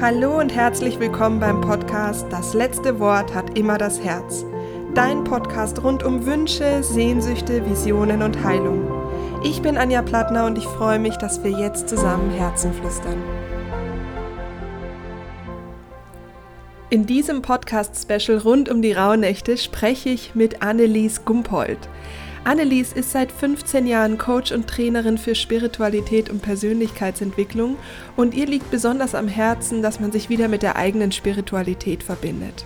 Hallo und herzlich willkommen beim Podcast Das letzte Wort hat immer das Herz. Dein Podcast rund um Wünsche, Sehnsüchte, Visionen und Heilung. Ich bin Anja Plattner und ich freue mich, dass wir jetzt zusammen Herzen flüstern. In diesem Podcast-Special rund um die Rauhnächte spreche ich mit Annelies Gumpold. Annelies ist seit 15 Jahren Coach und Trainerin für Spiritualität und Persönlichkeitsentwicklung und ihr liegt besonders am Herzen, dass man sich wieder mit der eigenen Spiritualität verbindet.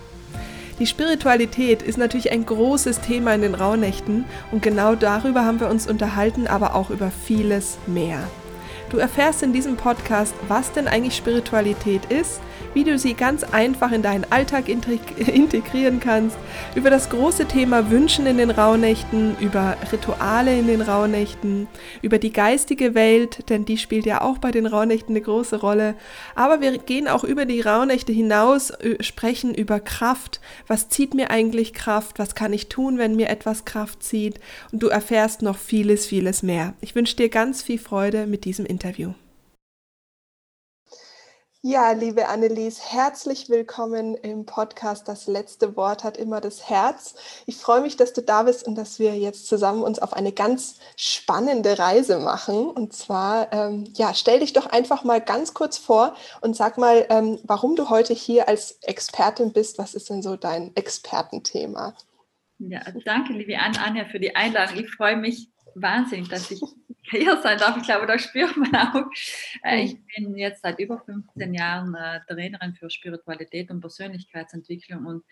Die Spiritualität ist natürlich ein großes Thema in den Rauhnächten und genau darüber haben wir uns unterhalten, aber auch über vieles mehr. Du erfährst in diesem Podcast, was denn eigentlich Spiritualität ist, wie du sie ganz einfach in deinen Alltag integrieren kannst, über das große Thema Wünschen in den Rauhnächten, über Rituale in den Rauhnächten, über die geistige Welt, denn die spielt ja auch bei den Rauhnächten eine große Rolle. Aber wir gehen auch über die Rauhnächte hinaus, sprechen über Kraft. Was zieht mir eigentlich Kraft? Was kann ich tun, wenn mir etwas Kraft zieht? Und du erfährst noch vieles, vieles mehr. Ich wünsche dir ganz viel Freude mit diesem Interview. Ja, liebe Annelies, herzlich willkommen im Podcast. Das letzte Wort hat immer das Herz. Ich freue mich, dass du da bist und dass wir jetzt zusammen uns auf eine ganz spannende Reise machen. Und zwar, ähm, ja, stell dich doch einfach mal ganz kurz vor und sag mal, ähm, warum du heute hier als Expertin bist. Was ist denn so dein Expertenthema? Ja, danke, liebe Anja, für die Einladung. Ich freue mich wahnsinnig, dass ich hier sein darf. Ich glaube, da spürt man auch. Äh, ich bin jetzt seit über 15 Jahren äh, Trainerin für Spiritualität und Persönlichkeitsentwicklung und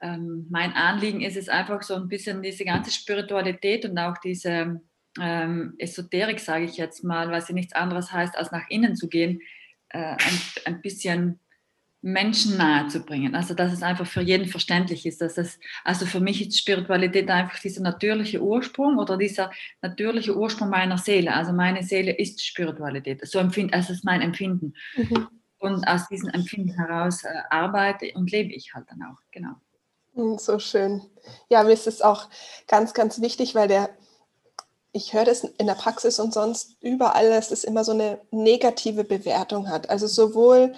ähm, mein Anliegen ist es einfach so ein bisschen diese ganze Spiritualität und auch diese ähm, Esoterik, sage ich jetzt mal, was ja nichts anderes heißt, als nach innen zu gehen, äh, ein bisschen Menschen nahe zu bringen. Also dass es einfach für jeden verständlich ist. Dass es, also für mich ist Spiritualität einfach dieser natürliche Ursprung oder dieser natürliche Ursprung meiner Seele. Also meine Seele ist Spiritualität. So empfind, also ist mein Empfinden. Mhm. Und aus diesem Empfinden heraus äh, arbeite und lebe ich halt dann auch. Genau. Hm, so schön. Ja, mir ist es auch ganz, ganz wichtig, weil der ich höre das in der Praxis und sonst überall, dass es immer so eine negative Bewertung hat. Also sowohl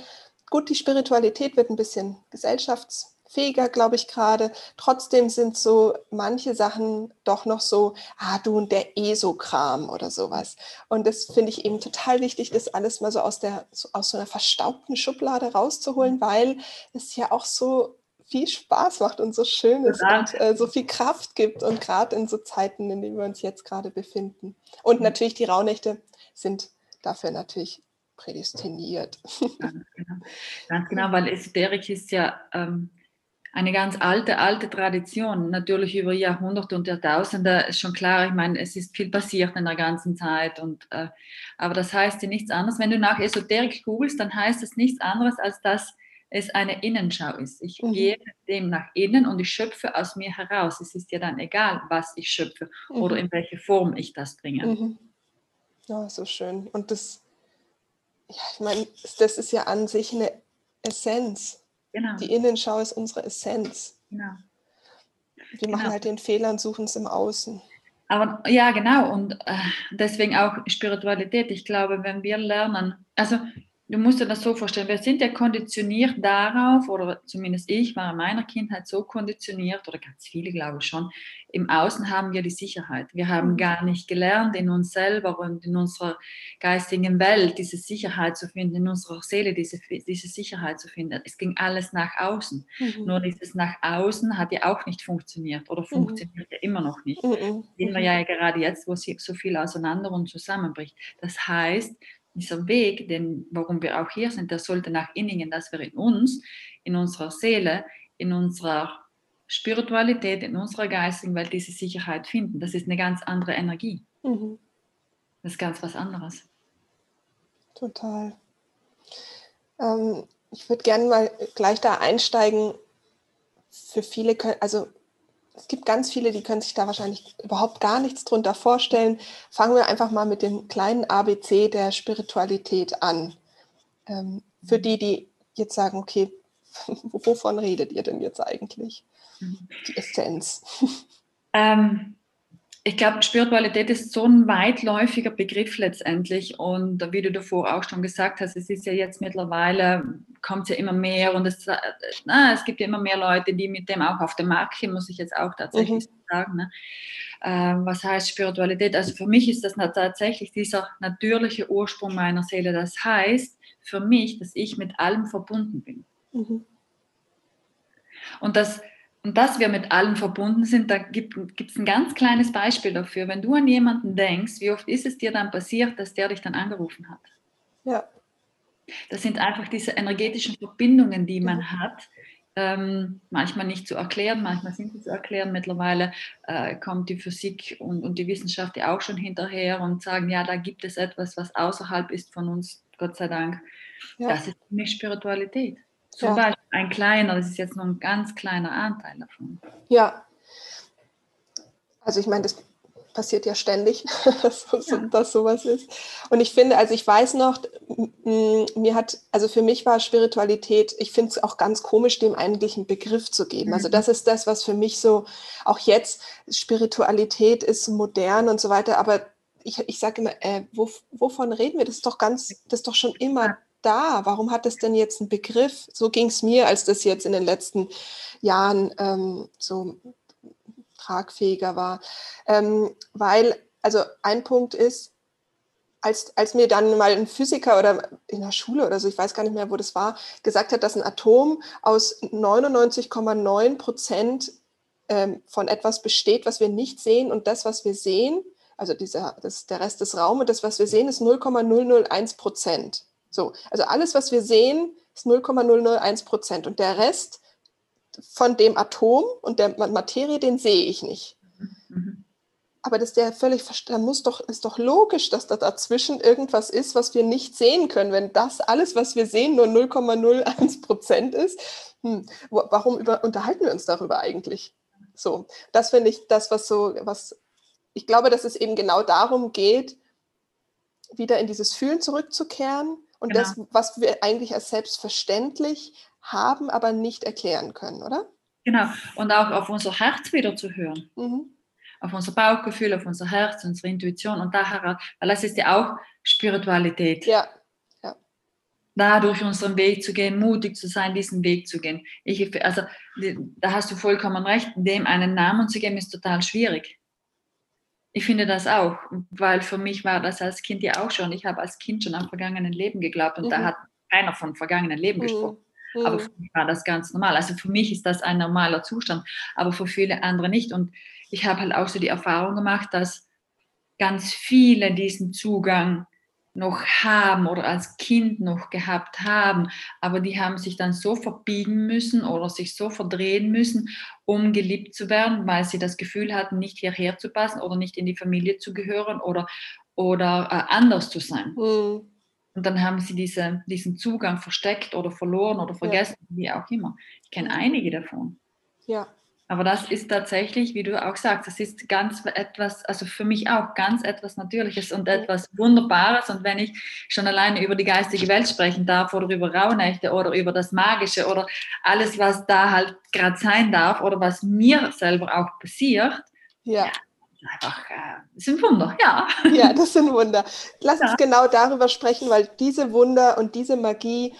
Gut, die Spiritualität wird ein bisschen gesellschaftsfähiger, glaube ich gerade. Trotzdem sind so manche Sachen doch noch so, ah, du und der ESO-Kram oder sowas. Und das finde ich eben total wichtig, das alles mal so aus, der, aus so einer verstaubten Schublade rauszuholen, weil es ja auch so viel Spaß macht und so schön ist ja. und äh, so viel Kraft gibt und gerade in so Zeiten, in denen wir uns jetzt gerade befinden. Und mhm. natürlich die Rauhnächte sind dafür natürlich prädestiniert. Ganz genau, ganz genau weil Esoterik ist ja ähm, eine ganz alte, alte Tradition, natürlich über Jahrhunderte und Jahrtausende, ist schon klar, ich meine, es ist viel passiert in der ganzen Zeit, und, äh, aber das heißt ja nichts anderes. Wenn du nach Esoterik googelst, dann heißt es nichts anderes, als dass es eine Innenschau ist. Ich mhm. gehe dem nach innen und ich schöpfe aus mir heraus. Es ist ja dann egal, was ich schöpfe mhm. oder in welche Form ich das bringe. Mhm. Ja, so schön. Und das ja, ich meine, das ist ja an sich eine Essenz. Genau. Die Innenschau ist unsere Essenz. Genau. Wir machen genau. halt den Fehler und suchen es im Außen. Aber ja, genau. Und äh, deswegen auch Spiritualität. Ich glaube, wenn wir lernen, also du musst dir das so vorstellen, wir sind ja konditioniert darauf, oder zumindest ich war in meiner Kindheit so konditioniert, oder ganz viele glaube ich schon, im Außen haben wir die Sicherheit. Wir haben mhm. gar nicht gelernt, in uns selber und in unserer geistigen Welt diese Sicherheit zu finden, in unserer Seele diese, diese Sicherheit zu finden. Es ging alles nach außen. Mhm. Nur dieses nach außen hat ja auch nicht funktioniert oder mhm. funktioniert mhm. ja immer noch nicht. Mhm. Sehen wir mhm. ja gerade jetzt, wo so viel auseinander und zusammenbricht. Das heißt, dieser Weg, den, warum wir auch hier sind, der sollte nach innen gehen, dass wir in uns, in unserer Seele, in unserer Spiritualität, in unserer geistigen Welt diese Sicherheit finden. Das ist eine ganz andere Energie. Mhm. Das ist ganz was anderes. Total. Ähm, ich würde gerne mal gleich da einsteigen. Für viele können, also es gibt ganz viele, die können sich da wahrscheinlich überhaupt gar nichts drunter vorstellen. Fangen wir einfach mal mit dem kleinen ABC der Spiritualität an. Ähm, für die, die jetzt sagen, okay, wovon redet ihr denn jetzt eigentlich? Die Essenz. Ähm, ich glaube, Spiritualität ist so ein weitläufiger Begriff letztendlich. Und wie du davor auch schon gesagt hast, es ist ja jetzt mittlerweile, kommt ja immer mehr und es, na, es gibt ja immer mehr Leute, die mit dem auch auf den Markt gehen, muss ich jetzt auch tatsächlich mhm. sagen. Ne? Ähm, was heißt Spiritualität? Also für mich ist das tatsächlich dieser natürliche Ursprung meiner Seele. Das heißt für mich, dass ich mit allem verbunden bin. Mhm. Und das und dass wir mit allen verbunden sind, da gibt es ein ganz kleines Beispiel dafür. Wenn du an jemanden denkst, wie oft ist es dir dann passiert, dass der dich dann angerufen hat? Ja. Das sind einfach diese energetischen Verbindungen, die man mhm. hat. Ähm, manchmal nicht zu erklären, manchmal sind sie zu erklären. Mittlerweile äh, kommt die Physik und, und die Wissenschaft ja auch schon hinterher und sagen, ja, da gibt es etwas, was außerhalb ist von uns, Gott sei Dank. Ja. Das ist für mich Spiritualität. Zum ja. Beispiel ein kleiner, das ist jetzt nur ein ganz kleiner Anteil davon. Ja. Also ich meine, das passiert ja ständig, dass, ja. dass sowas ist. Und ich finde, also ich weiß noch, mir hat, also für mich war Spiritualität, ich finde es auch ganz komisch, dem eigentlich einen Begriff zu geben. Also mhm. das ist das, was für mich so, auch jetzt, Spiritualität ist modern und so weiter, aber ich, ich sage immer, äh, wo, wovon reden wir? Das ist doch ganz, das ist doch schon immer da? Warum hat das denn jetzt einen Begriff? So ging es mir, als das jetzt in den letzten Jahren ähm, so tragfähiger war. Ähm, weil, also ein Punkt ist, als, als mir dann mal ein Physiker oder in der Schule oder so, ich weiß gar nicht mehr, wo das war, gesagt hat, dass ein Atom aus 99,9 Prozent ähm, von etwas besteht, was wir nicht sehen und das, was wir sehen, also dieser, das, der Rest des Raumes, das, was wir sehen, ist 0,001 Prozent. So, also alles, was wir sehen, ist 0,001 Prozent und der Rest von dem Atom und der Materie, den sehe ich nicht. Mhm. Aber das ist ja völlig, da muss doch, ist doch logisch, dass da dazwischen irgendwas ist, was wir nicht sehen können. Wenn das alles, was wir sehen, nur 0,01 Prozent ist, hm, warum über, unterhalten wir uns darüber eigentlich? So, das finde ich das, was so, was ich glaube, dass es eben genau darum geht, wieder in dieses Fühlen zurückzukehren und genau. das, was wir eigentlich als selbstverständlich haben, aber nicht erklären können, oder? Genau, und auch auf unser Herz wieder zu hören. Mhm. Auf unser Bauchgefühl, auf unser Herz, unsere Intuition und daher, weil das ist ja auch Spiritualität. Ja. ja. Da durch unseren Weg zu gehen, mutig zu sein, diesen Weg zu gehen. Ich, also, da hast du vollkommen recht, dem einen Namen zu geben, ist total schwierig. Ich finde das auch, weil für mich war das als Kind ja auch schon. Ich habe als Kind schon am vergangenen Leben geglaubt und mhm. da hat keiner von vergangenen Leben mhm. gesprochen. Mhm. Aber für mich war das ganz normal. Also für mich ist das ein normaler Zustand, aber für viele andere nicht. Und ich habe halt auch so die Erfahrung gemacht, dass ganz viele diesen Zugang noch haben oder als Kind noch gehabt haben, aber die haben sich dann so verbiegen müssen oder sich so verdrehen müssen, um geliebt zu werden, weil sie das Gefühl hatten, nicht hierher zu passen oder nicht in die Familie zu gehören oder, oder äh, anders zu sein. Mhm. Und dann haben sie diese, diesen Zugang versteckt oder verloren oder vergessen, ja. wie auch immer. Ich kenne einige davon. Ja. Aber das ist tatsächlich, wie du auch sagst, das ist ganz etwas, also für mich auch ganz etwas Natürliches und etwas Wunderbares. Und wenn ich schon alleine über die geistige Welt sprechen darf oder über Rauhnächte oder über das Magische oder alles, was da halt gerade sein darf oder was mir selber auch passiert, ja. ja einfach, äh, das sind Wunder, ja. Ja, das sind Wunder. Lass ja. uns genau darüber sprechen, weil diese Wunder und diese Magie,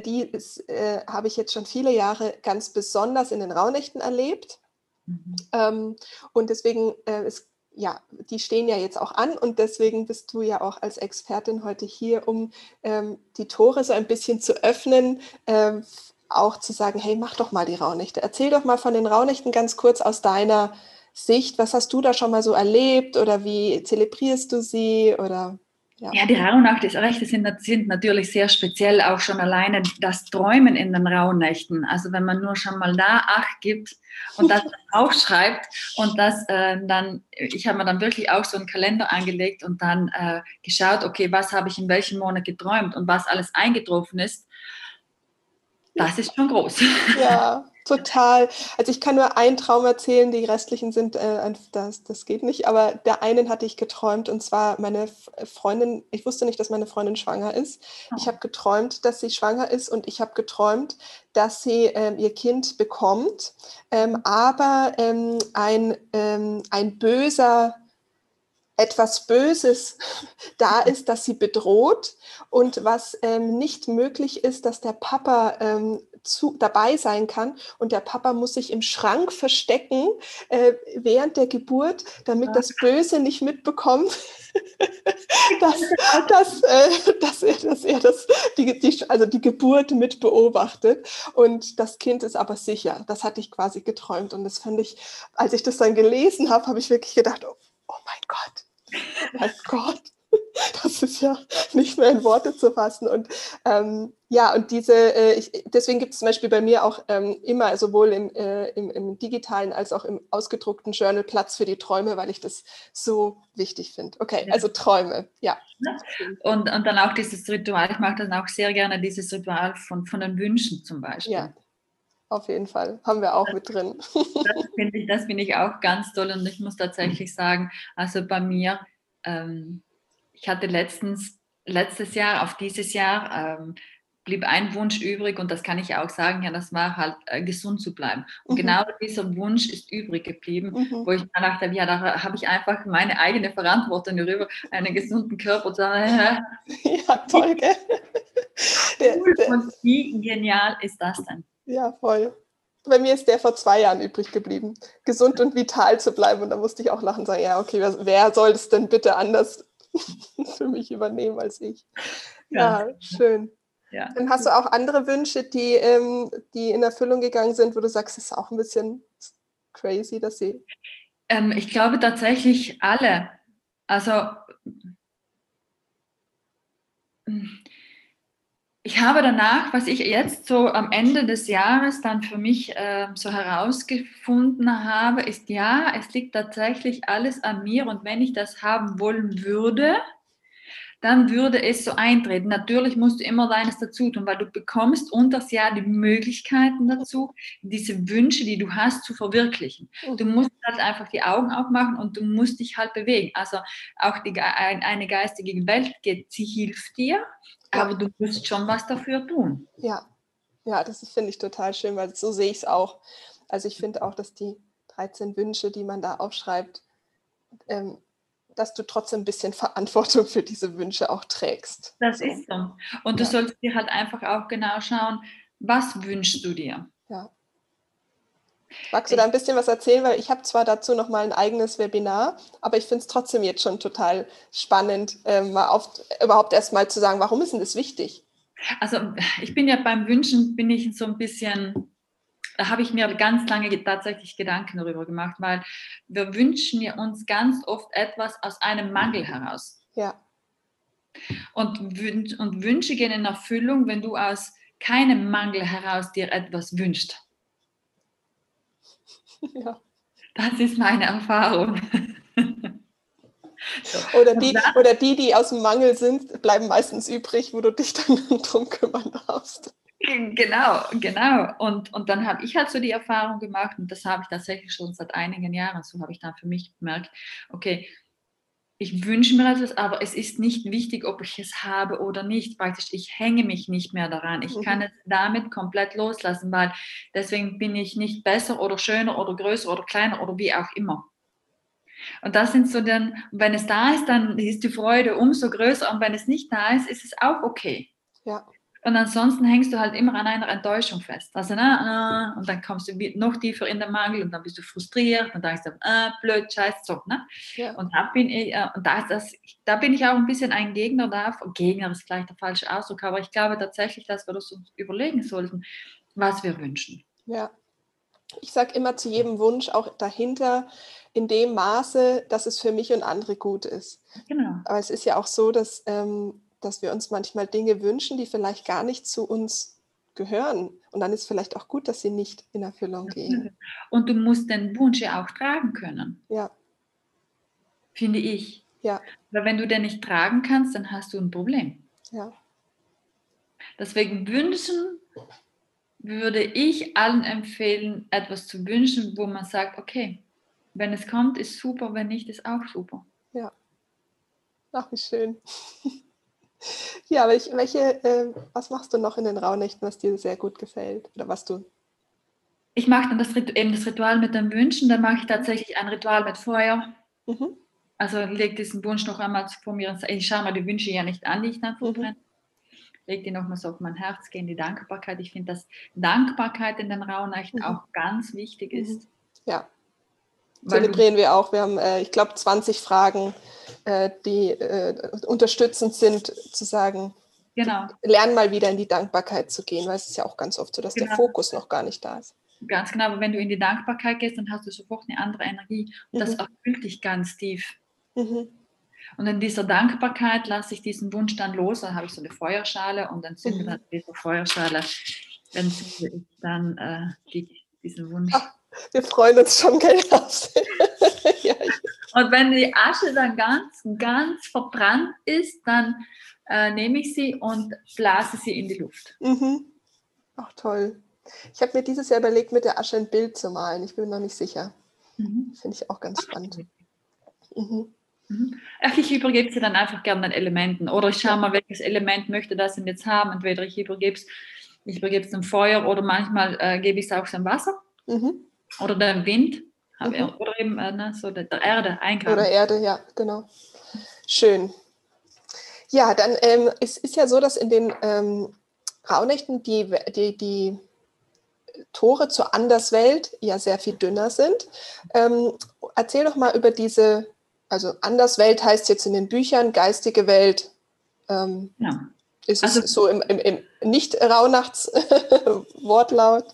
die äh, habe ich jetzt schon viele Jahre ganz besonders in den Rauhnächten erlebt. Mhm. Ähm, und deswegen äh, ist ja, die stehen ja jetzt auch an und deswegen bist du ja auch als Expertin heute hier, um ähm, die Tore so ein bisschen zu öffnen, ähm, auch zu sagen, hey, mach doch mal die Rauhnächte. Erzähl doch mal von den Rauhnächten ganz kurz aus deiner Sicht. Was hast du da schon mal so erlebt oder wie zelebrierst du sie oder ja. ja, die Rauhnächte sind, sind natürlich sehr speziell, auch schon alleine das Träumen in den Rauhnächten. Also wenn man nur schon mal da Acht gibt und das aufschreibt und das äh, dann, ich habe mir dann wirklich auch so einen Kalender angelegt und dann äh, geschaut, okay, was habe ich in welchem Monat geträumt und was alles eingetroffen ist. Das ist schon groß. Ja, Total. Also ich kann nur einen Traum erzählen, die restlichen sind, äh, das, das geht nicht, aber der einen hatte ich geträumt und zwar meine Freundin, ich wusste nicht, dass meine Freundin schwanger ist. Ich oh. habe geträumt, dass sie schwanger ist und ich habe geträumt, dass sie ähm, ihr Kind bekommt, ähm, aber ähm, ein, ähm, ein böser etwas Böses da ist, das sie bedroht und was ähm, nicht möglich ist, dass der Papa ähm, zu, dabei sein kann. Und der Papa muss sich im Schrank verstecken äh, während der Geburt, damit das Böse nicht mitbekommt, dass, dass, äh, dass, er, dass er das, die, die, also die Geburt mit beobachtet. Und das Kind ist aber sicher. Das hatte ich quasi geträumt. Und das fand ich, als ich das dann gelesen habe, habe ich wirklich gedacht, oh, oh mein Gott, mein Gott. Das ist ja nicht mehr in Worte zu fassen. Und ähm, ja, und diese, äh, ich, deswegen gibt es zum Beispiel bei mir auch ähm, immer sowohl im, äh, im, im, digitalen als auch im ausgedruckten Journal Platz für die Träume, weil ich das so wichtig finde. Okay, also Träume, ja. Und, und dann auch dieses Ritual, ich mache dann auch sehr gerne dieses Ritual von, von den Wünschen zum Beispiel. Ja. Auf jeden Fall, haben wir auch das, mit drin. Das finde ich, find ich auch ganz toll und ich muss tatsächlich sagen, also bei mir, ähm, ich hatte letztens, letztes Jahr auf dieses Jahr ähm, blieb ein Wunsch übrig und das kann ich auch sagen, ja, das war halt äh, gesund zu bleiben. Und mhm. genau dieser Wunsch ist übrig geblieben, mhm. wo ich dann dachte, ja, da habe ich einfach meine eigene Verantwortung darüber, einen gesunden Körper zu haben. ja, toll, gell? und wie genial ist das denn? Ja, voll. Bei mir ist der vor zwei Jahren übrig geblieben, gesund und vital zu bleiben. Und da musste ich auch lachen und sagen, ja, okay, wer, wer soll es denn bitte anders für mich übernehmen als ich. Ja, ja schön. Ja. Dann hast du auch andere Wünsche, die, ähm, die in Erfüllung gegangen sind, wo du sagst, es ist auch ein bisschen crazy, dass sie. Ähm, ich glaube tatsächlich alle. Also ich habe danach, was ich jetzt so am Ende des Jahres dann für mich äh, so herausgefunden habe, ist ja, es liegt tatsächlich alles an mir und wenn ich das haben wollen würde, dann würde es so eintreten. Natürlich musst du immer deines dazu tun, weil du bekommst unter das Jahr die Möglichkeiten dazu, diese Wünsche, die du hast, zu verwirklichen. Mhm. Du musst halt einfach die Augen aufmachen und du musst dich halt bewegen. Also auch die, eine geistige Welt geht, sie hilft dir, aber du musst schon was dafür tun. Ja, ja, das finde ich total schön, weil so sehe ich es auch. Also ich finde auch, dass die 13 Wünsche, die man da aufschreibt, ähm, dass du trotzdem ein bisschen Verantwortung für diese Wünsche auch trägst. Das ist so. Und du ja. solltest dir halt einfach auch genau schauen, was wünschst du dir? Magst du da ein bisschen was erzählen? Weil ich habe zwar dazu noch mal ein eigenes Webinar, aber ich finde es trotzdem jetzt schon total spannend, äh, mal auf, überhaupt erst mal zu sagen, warum ist denn das wichtig? Also ich bin ja beim Wünschen, bin ich so ein bisschen, da habe ich mir ganz lange tatsächlich Gedanken darüber gemacht, weil wir wünschen ja uns ganz oft etwas aus einem Mangel heraus. Ja. Und, und Wünsche gehen in Erfüllung, wenn du aus keinem Mangel heraus dir etwas wünschst. Ja. Das ist meine Erfahrung. So. Oder, die, oder die, die aus dem Mangel sind, bleiben meistens übrig, wo du dich dann drum kümmern darfst. Genau, genau. Und, und dann habe ich halt so die Erfahrung gemacht, und das habe ich tatsächlich schon seit einigen Jahren, so habe ich dann für mich gemerkt, okay, ich wünsche mir etwas, aber es ist nicht wichtig, ob ich es habe oder nicht. Praktisch, ich hänge mich nicht mehr daran. Ich kann mhm. es damit komplett loslassen, weil deswegen bin ich nicht besser oder schöner oder größer oder kleiner oder wie auch immer. Und das sind so dann, wenn es da ist, dann ist die Freude umso größer und wenn es nicht da ist, ist es auch okay. Ja. Und ansonsten hängst du halt immer an einer Enttäuschung fest. Also, na, und dann kommst du noch tiefer in den Mangel und dann bist du frustriert und dann denkst du, ah, blöd, scheiß, so. Ne? Ja. Und, da bin ich, äh, und da, das, da bin ich auch ein bisschen ein Gegner davon. Gegner ist vielleicht der falsche Ausdruck, aber ich glaube tatsächlich, dass wir das uns überlegen sollten, was wir wünschen. Ja. Ich sage immer zu jedem Wunsch auch dahinter, in dem Maße, dass es für mich und andere gut ist. Genau. Aber es ist ja auch so, dass ähm, dass wir uns manchmal Dinge wünschen, die vielleicht gar nicht zu uns gehören. Und dann ist vielleicht auch gut, dass sie nicht in Erfüllung gehen. Und du musst den Wunsch ja auch tragen können. Ja. Finde ich. Ja. Weil wenn du den nicht tragen kannst, dann hast du ein Problem. Ja. Deswegen wünschen würde ich allen empfehlen, etwas zu wünschen, wo man sagt, okay, wenn es kommt, ist super, wenn nicht, ist auch super. Ja. Ach, wie schön. Ja, welche, welche äh, was machst du noch in den Rauhnächten, was dir sehr gut gefällt? Oder was du? Ich mache dann das, eben das Ritual mit den Wünschen, dann mache ich tatsächlich ein Ritual mit Feuer. Mhm. also leg diesen Wunsch noch einmal vor mir. Ich schaue mir die Wünsche ja nicht an, die ich dann verbrenne. Mhm. Leg die nochmal so auf mein Herz, gehe in die Dankbarkeit. Ich finde, dass Dankbarkeit in den Rauhnächten mhm. auch ganz wichtig mhm. ist. Ja. Zelebrieren wir auch. Wir haben, äh, ich glaube, 20 Fragen, äh, die äh, unterstützend sind, zu sagen, genau. lern mal wieder in die Dankbarkeit zu gehen, weil es ist ja auch ganz oft so, dass genau. der Fokus noch gar nicht da ist. Ganz genau, aber wenn du in die Dankbarkeit gehst, dann hast du sofort eine andere Energie und mhm. das erfüllt dich ganz tief. Mhm. Und in dieser Dankbarkeit lasse ich diesen Wunsch dann los. Dann habe ich so eine Feuerschale und dann zünde mhm. dann diese Feuerschale, dann dann äh, die, diesen Wunsch. Ach, wir freuen uns schon, gell? ja, und wenn die Asche dann ganz, ganz verbrannt ist, dann äh, nehme ich sie und blase sie in die Luft. Mhm. Ach toll. Ich habe mir dieses Jahr überlegt, mit der Asche ein Bild zu malen. Ich bin noch nicht sicher. Mhm. Finde ich auch ganz spannend. Mhm. Mhm. Ach, ich übergebe sie dann einfach gerne den Elementen. Oder ich schaue mal, welches Element möchte das denn jetzt haben. Entweder ich übergebe es, ich übergebe es dem Feuer oder manchmal äh, gebe ich es auch dem Wasser mhm. Oder dem Wind. Mhm. Oder eben äh, ne, so der, der Erde eingraben. Oder Erde, ja, genau. Schön. Ja, dann ähm, es ist ja so, dass in den ähm, Rauhnächten die, die, die Tore zur Anderswelt ja sehr viel dünner sind. Ähm, erzähl doch mal über diese also Anderswelt heißt jetzt in den Büchern geistige Welt. Ähm, ja. Ist also, es so im, im, im Nicht-Rauhnachts-Wortlaut?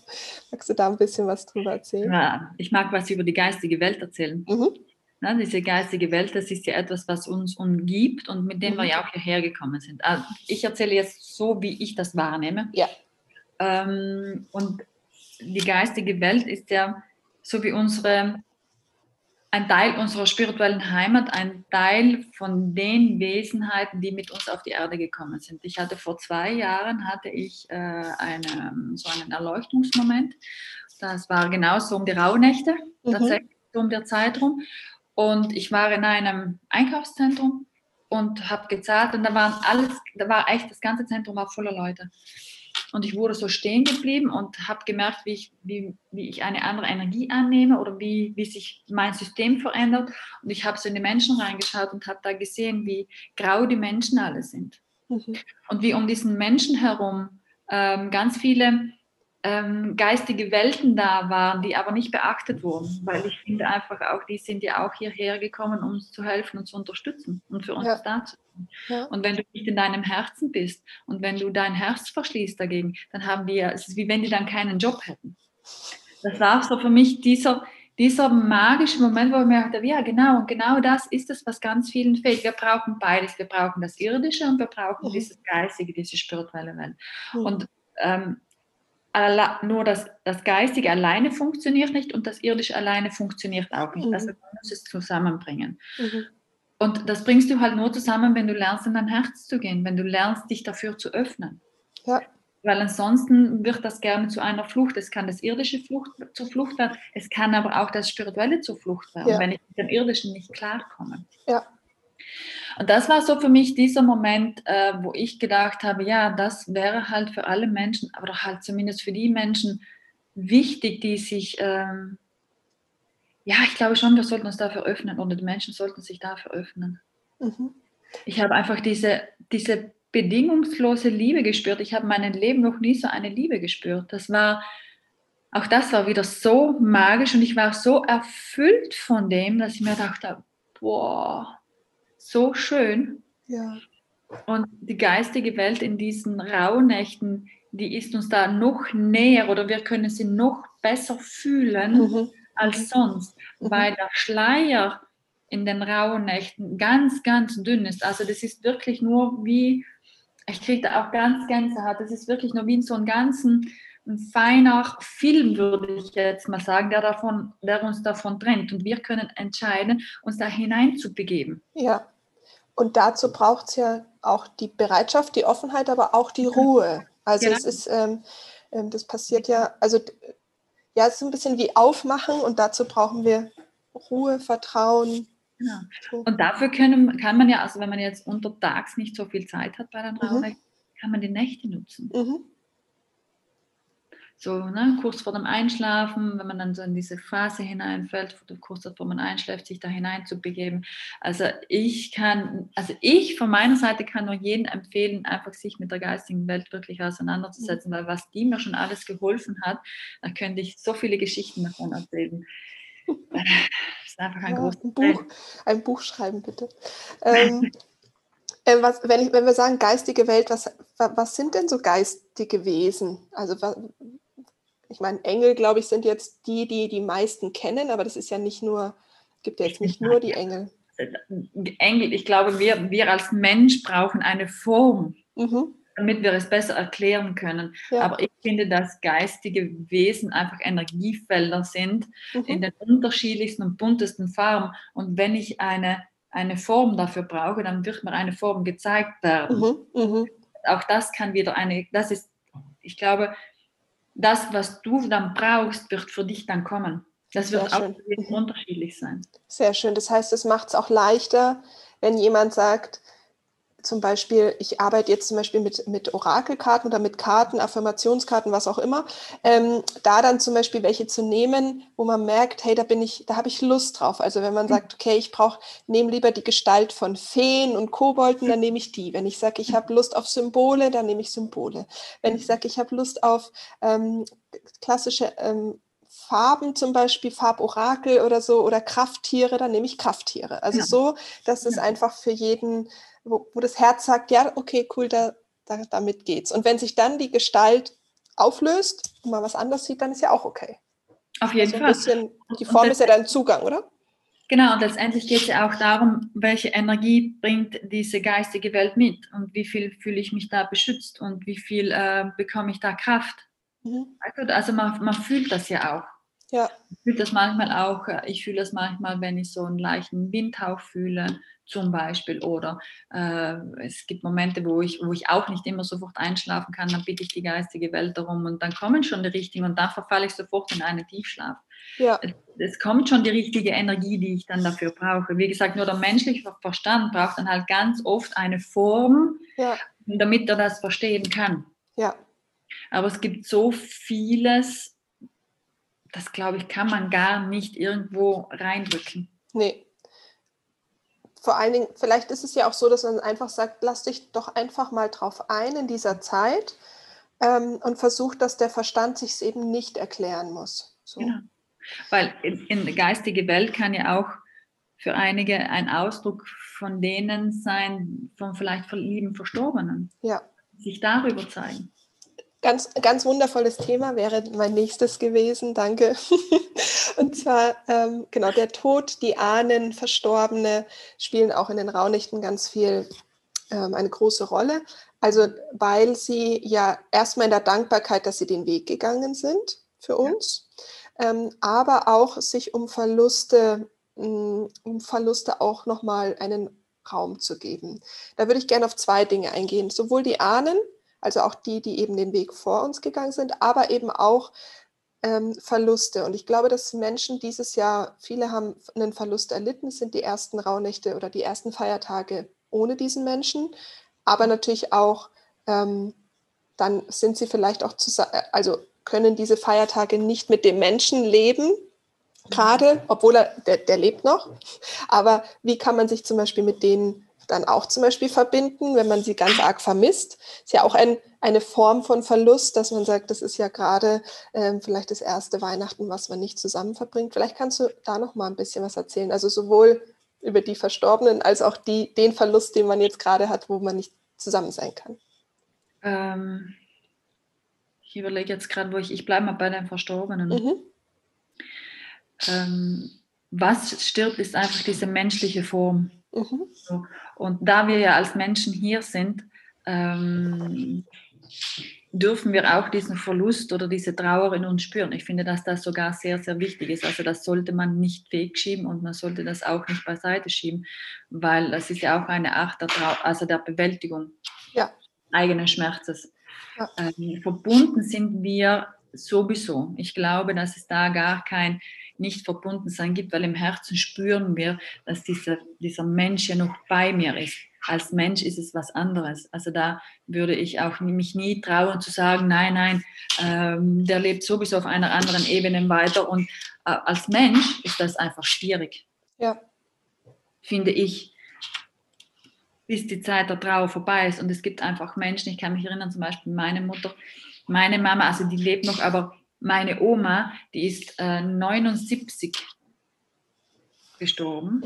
Magst du da ein bisschen was drüber erzählen? Ja, ich mag was über die geistige Welt erzählen. Mhm. Ja, diese geistige Welt, das ist ja etwas, was uns umgibt und mit dem mhm. wir ja auch hierher gekommen sind. Also ich erzähle jetzt so, wie ich das wahrnehme. Ja. Ähm, und die geistige Welt ist ja so wie unsere ein Teil unserer spirituellen Heimat, ein Teil von den Wesenheiten, die mit uns auf die Erde gekommen sind. Ich hatte vor zwei Jahren hatte ich äh, eine, so einen Erleuchtungsmoment. Das war genauso um die Rauhnächte, mhm. tatsächlich um der Zeit rum. Und ich war in einem Einkaufszentrum und habe gezahlt und da waren alles, da war echt das ganze Zentrum war voller Leute. Und ich wurde so stehen geblieben und habe gemerkt, wie ich, wie, wie ich eine andere Energie annehme oder wie, wie sich mein System verändert. Und ich habe so in die Menschen reingeschaut und habe da gesehen, wie grau die Menschen alle sind. Mhm. Und wie um diesen Menschen herum ähm, ganz viele ähm, geistige Welten da waren, die aber nicht beachtet wurden, weil ich finde einfach auch, die sind ja auch hierher gekommen, um uns zu helfen und zu unterstützen und für uns ja. da zu sein. Ja. Und wenn du nicht in deinem Herzen bist und wenn du dein Herz verschließt dagegen, dann haben wir, es ist wie wenn die dann keinen Job hätten. Das war so für mich dieser, dieser magische Moment, wo ich mir dachte, ja genau, und genau das ist es, was ganz vielen fehlt. Wir brauchen beides. Wir brauchen das Irdische und wir brauchen mhm. dieses Geistige, diese spirituelle Welt. Mhm. Und ähm, nur das, das Geistige alleine funktioniert nicht und das Irdische alleine funktioniert auch nicht. Mhm. Also man muss es zusammenbringen. Mhm. Und das bringst du halt nur zusammen, wenn du lernst, in dein Herz zu gehen, wenn du lernst, dich dafür zu öffnen. Ja. Weil ansonsten wird das gerne zu einer Flucht. Es kann das irdische Flucht, zur Flucht werden, es kann aber auch das spirituelle zur Flucht werden, ja. wenn ich mit dem irdischen nicht klarkomme. Ja. Und das war so für mich dieser Moment, äh, wo ich gedacht habe, ja, das wäre halt für alle Menschen, aber halt zumindest für die Menschen wichtig, die sich, ähm, ja, ich glaube schon, wir sollten uns dafür öffnen oder die Menschen sollten sich dafür öffnen. Mhm. Ich habe einfach diese, diese bedingungslose Liebe gespürt. Ich habe in meinem Leben noch nie so eine Liebe gespürt. Das war, auch das war wieder so magisch und ich war so erfüllt von dem, dass ich mir dachte, boah, so schön. Ja. Und die geistige Welt in diesen Rauhnächten, die ist uns da noch näher oder wir können sie noch besser fühlen mhm. als sonst, mhm. weil der Schleier in den Rauhnächten ganz, ganz dünn ist. Also das ist wirklich nur wie, ich kriege da auch ganz Gänsehaut, das ist wirklich nur wie so einen ganzen ein feiner Film, würde ich jetzt mal sagen, der, davon, der uns davon trennt. Und wir können entscheiden, uns da hinein zu begeben. Ja, und dazu braucht es ja auch die Bereitschaft, die Offenheit, aber auch die Ruhe. Also genau. es ist, ähm, ähm, das passiert ja, also ja, es ist ein bisschen wie Aufmachen und dazu brauchen wir Ruhe, Vertrauen. Genau. Und dafür können, kann man ja, also wenn man jetzt untertags nicht so viel Zeit hat bei der Trauer, mhm. kann man die Nächte nutzen. Mhm. So ne, kurz vor dem Einschlafen, wenn man dann so in diese Phase hineinfällt, kurz bevor man einschläft, sich da hinein zu begeben. Also ich kann, also ich von meiner Seite kann nur jedem empfehlen, einfach sich mit der geistigen Welt wirklich auseinanderzusetzen, weil was die mir schon alles geholfen hat, da könnte ich so viele Geschichten davon erzählen. Das ist einfach ein ja, großes ein Buch, ein Buch schreiben, bitte. Ähm, äh, was, wenn, ich, wenn wir sagen geistige Welt, was, was sind denn so geistige Wesen? Also ich meine, Engel, glaube ich, sind jetzt die, die die meisten kennen, aber das ist ja nicht nur, gibt ja jetzt nicht nur die Engel. Engel, ich glaube, wir, wir als Mensch brauchen eine Form, mhm. damit wir es besser erklären können. Ja. Aber ich finde, dass geistige Wesen einfach Energiefelder sind mhm. in den unterschiedlichsten und buntesten Farben. Und wenn ich eine, eine Form dafür brauche, dann wird mir eine Form gezeigt werden. Mhm. mhm. Auch das kann wieder eine, das ist, ich glaube, das, was du dann brauchst, wird für dich dann kommen. Das wird auch mhm. unterschiedlich sein. Sehr schön. Das heißt, es macht es auch leichter, wenn jemand sagt, zum Beispiel, ich arbeite jetzt zum Beispiel mit, mit Orakelkarten oder mit Karten, Affirmationskarten, was auch immer, ähm, da dann zum Beispiel welche zu nehmen, wo man merkt, hey, da bin ich, da habe ich Lust drauf. Also wenn man mhm. sagt, okay, ich brauche, nehme lieber die Gestalt von Feen und Kobolden, dann nehme ich die. Wenn ich sage, ich habe Lust auf Symbole, dann nehme ich Symbole. Wenn ich sage, ich habe Lust auf ähm, klassische ähm, Farben zum Beispiel, Farborakel oder so, oder Krafttiere, dann nehme ich Krafttiere. Also ja. so, dass es einfach für jeden wo, wo das Herz sagt, ja, okay, cool, da, da, damit geht's. Und wenn sich dann die Gestalt auflöst und man was anderes sieht, dann ist ja auch okay. Auf jeden also Fall. Bisschen, die Form ist ja dein Zugang, oder? Genau, und letztendlich geht es ja auch darum, welche Energie bringt diese geistige Welt mit und wie viel fühle ich mich da beschützt und wie viel äh, bekomme ich da Kraft. Mhm. Also man, man fühlt das ja auch. Ja. Ich fühle das manchmal auch, äh, ich fühle das manchmal, wenn ich so einen leichten Windhauch fühle, zum Beispiel. Oder äh, es gibt Momente, wo ich, wo ich auch nicht immer sofort einschlafen kann, dann bitte ich die geistige Welt darum und dann kommen schon die richtigen und dann verfalle ich sofort in einen Tiefschlaf. Ja. Es, es kommt schon die richtige Energie, die ich dann dafür brauche. Wie gesagt, nur der menschliche Verstand braucht dann halt ganz oft eine Form, ja. damit er das verstehen kann. Ja. Aber es gibt so vieles, das glaube ich, kann man gar nicht irgendwo reindrücken. Nee. Vor allen Dingen, vielleicht ist es ja auch so, dass man einfach sagt, lass dich doch einfach mal drauf ein in dieser Zeit ähm, und versucht, dass der Verstand sich eben nicht erklären muss. So. Genau. Weil in, in der geistigen Welt kann ja auch für einige ein Ausdruck von denen sein, von vielleicht lieben Verstorbenen. Ja. Sich darüber zeigen. Ganz, ganz wundervolles Thema wäre mein nächstes gewesen, danke. Und zwar, ähm, genau, der Tod, die Ahnen, Verstorbene spielen auch in den Raunichten ganz viel ähm, eine große Rolle. Also, weil sie ja erstmal in der Dankbarkeit, dass sie den Weg gegangen sind für uns, ja. ähm, aber auch sich um Verluste, mh, mm, um Verluste auch nochmal einen Raum zu geben. Da würde ich gerne auf zwei Dinge eingehen. Sowohl die Ahnen, also auch die, die eben den Weg vor uns gegangen sind, aber eben auch ähm, Verluste. Und ich glaube, dass Menschen dieses Jahr, viele haben einen Verlust erlitten, sind die ersten Rauhnächte oder die ersten Feiertage ohne diesen Menschen, aber natürlich auch, ähm, dann sind sie vielleicht auch zusammen, also können diese Feiertage nicht mit dem Menschen leben, gerade, obwohl er, der, der lebt noch. Aber wie kann man sich zum Beispiel mit denen dann auch zum Beispiel verbinden, wenn man sie ganz arg vermisst. Ist ja auch ein, eine Form von Verlust, dass man sagt, das ist ja gerade ähm, vielleicht das erste Weihnachten, was man nicht zusammen verbringt. Vielleicht kannst du da noch mal ein bisschen was erzählen. Also sowohl über die Verstorbenen als auch die, den Verlust, den man jetzt gerade hat, wo man nicht zusammen sein kann. Ähm, ich überlege jetzt gerade, wo ich, ich bleibe mal bei den Verstorbenen. Mhm. Ähm, was stirbt, ist einfach diese menschliche Form. Mhm. So. Und da wir ja als Menschen hier sind, ähm, dürfen wir auch diesen Verlust oder diese Trauer in uns spüren. Ich finde, dass das sogar sehr, sehr wichtig ist. Also das sollte man nicht wegschieben und man sollte das auch nicht beiseite schieben, weil das ist ja auch eine Art der, Trau also der Bewältigung ja. eigenen Schmerzes. Ja. Ähm, verbunden sind wir sowieso. Ich glaube, dass es da gar kein nicht verbunden sein gibt, weil im Herzen spüren wir, dass dieser, dieser Mensch ja noch bei mir ist. als Mensch ist es was anderes. Also da würde ich auch mich nie trauen zu sagen, nein, nein, ähm, der lebt sowieso auf einer anderen Ebene weiter. Und äh, als Mensch ist das einfach schwierig. Ja. Finde ich, bis die Zeit der Trauer vorbei ist. Und es gibt einfach Menschen, ich kann mich erinnern, zum Beispiel meine Mutter, meine Mama, also die lebt noch, aber meine Oma, die ist äh, 79 gestorben,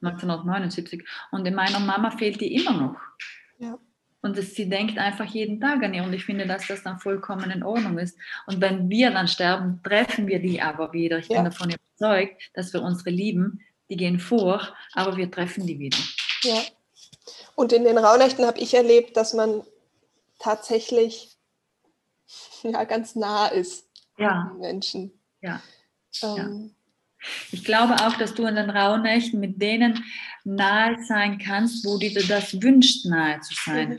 1979. Und in meiner Mama fehlt die immer noch. Ja. Und das, sie denkt einfach jeden Tag an ihr. Und ich finde, dass das dann vollkommen in Ordnung ist. Und wenn wir dann sterben, treffen wir die aber wieder. Ich ja. bin davon überzeugt, dass wir unsere Lieben, die gehen vor, aber wir treffen die wieder. Ja. Und in den Rauhnächten habe ich erlebt, dass man tatsächlich ja, ganz nah ist ja. Menschen. Ja. Ähm, ja. Ich glaube auch, dass du in den Rauhnächten mit denen nahe sein kannst, wo du das wünscht, nahe zu sein. Mhm.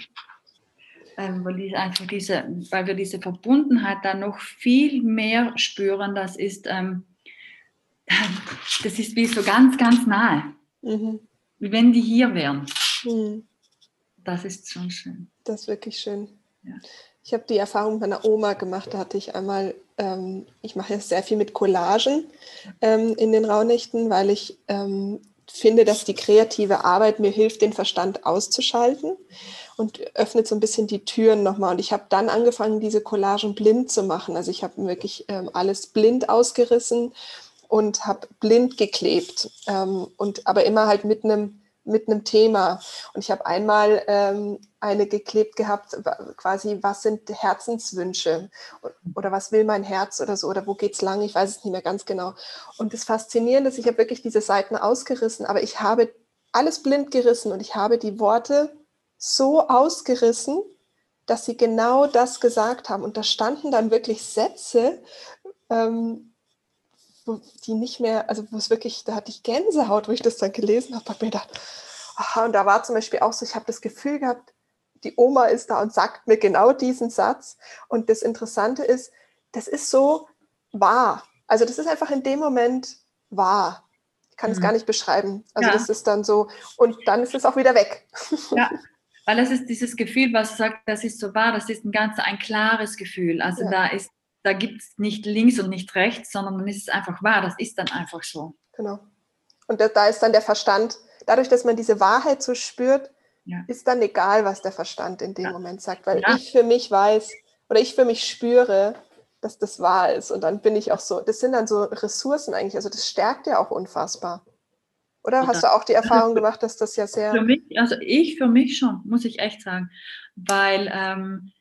Ähm, weil, die einfach diese, weil wir diese Verbundenheit dann noch viel mehr spüren. Das ist, ähm, das ist wie so ganz, ganz nahe. Mhm. Wie wenn die hier wären. Mhm. Das ist schon schön. Das ist wirklich schön. Ja. Ich habe die Erfahrung meiner Oma gemacht. Da hatte ich einmal, ähm, ich mache jetzt sehr viel mit Collagen ähm, in den Rauhnächten, weil ich ähm, finde, dass die kreative Arbeit mir hilft, den Verstand auszuschalten und öffnet so ein bisschen die Türen nochmal. Und ich habe dann angefangen, diese Collagen blind zu machen. Also ich habe wirklich ähm, alles blind ausgerissen und habe blind geklebt. Ähm, und aber immer halt mit einem mit einem Thema. Und ich habe einmal ähm, eine geklebt gehabt, quasi, was sind Herzenswünsche oder was will mein Herz oder so oder wo geht es lang, ich weiß es nicht mehr ganz genau. Und das Faszinierende ist, ich habe wirklich diese Seiten ausgerissen, aber ich habe alles blind gerissen und ich habe die Worte so ausgerissen, dass sie genau das gesagt haben. Und da standen dann wirklich Sätze, ähm, die nicht mehr, also wo es wirklich, da hatte ich Gänsehaut, wo ich das dann gelesen habe, habe mir gedacht, aha, und da war zum Beispiel auch so, ich habe das Gefühl gehabt, die Oma ist da und sagt mir genau diesen Satz. Und das Interessante ist, das ist so wahr. Also das ist einfach in dem Moment wahr. Ich kann es mhm. gar nicht beschreiben. Also ja. das ist dann so, und dann ist es auch wieder weg. Ja, weil es ist dieses Gefühl, was sagt, das ist so wahr, das ist ein ganz ein klares Gefühl. Also ja. da ist, da gibt es nicht links und nicht rechts, sondern dann ist es einfach wahr, das ist dann einfach so. Genau. Und da, da ist dann der Verstand, dadurch, dass man diese Wahrheit so spürt, ja. ist dann egal, was der Verstand in dem ja. Moment sagt, weil ja. ich für mich weiß oder ich für mich spüre, dass das wahr ist. Und dann bin ich auch so, das sind dann so Ressourcen eigentlich, also das stärkt ja auch unfassbar. Oder hast du auch die Erfahrung gemacht, dass das ja sehr. Für mich, also ich für mich schon, muss ich echt sagen. Weil ähm,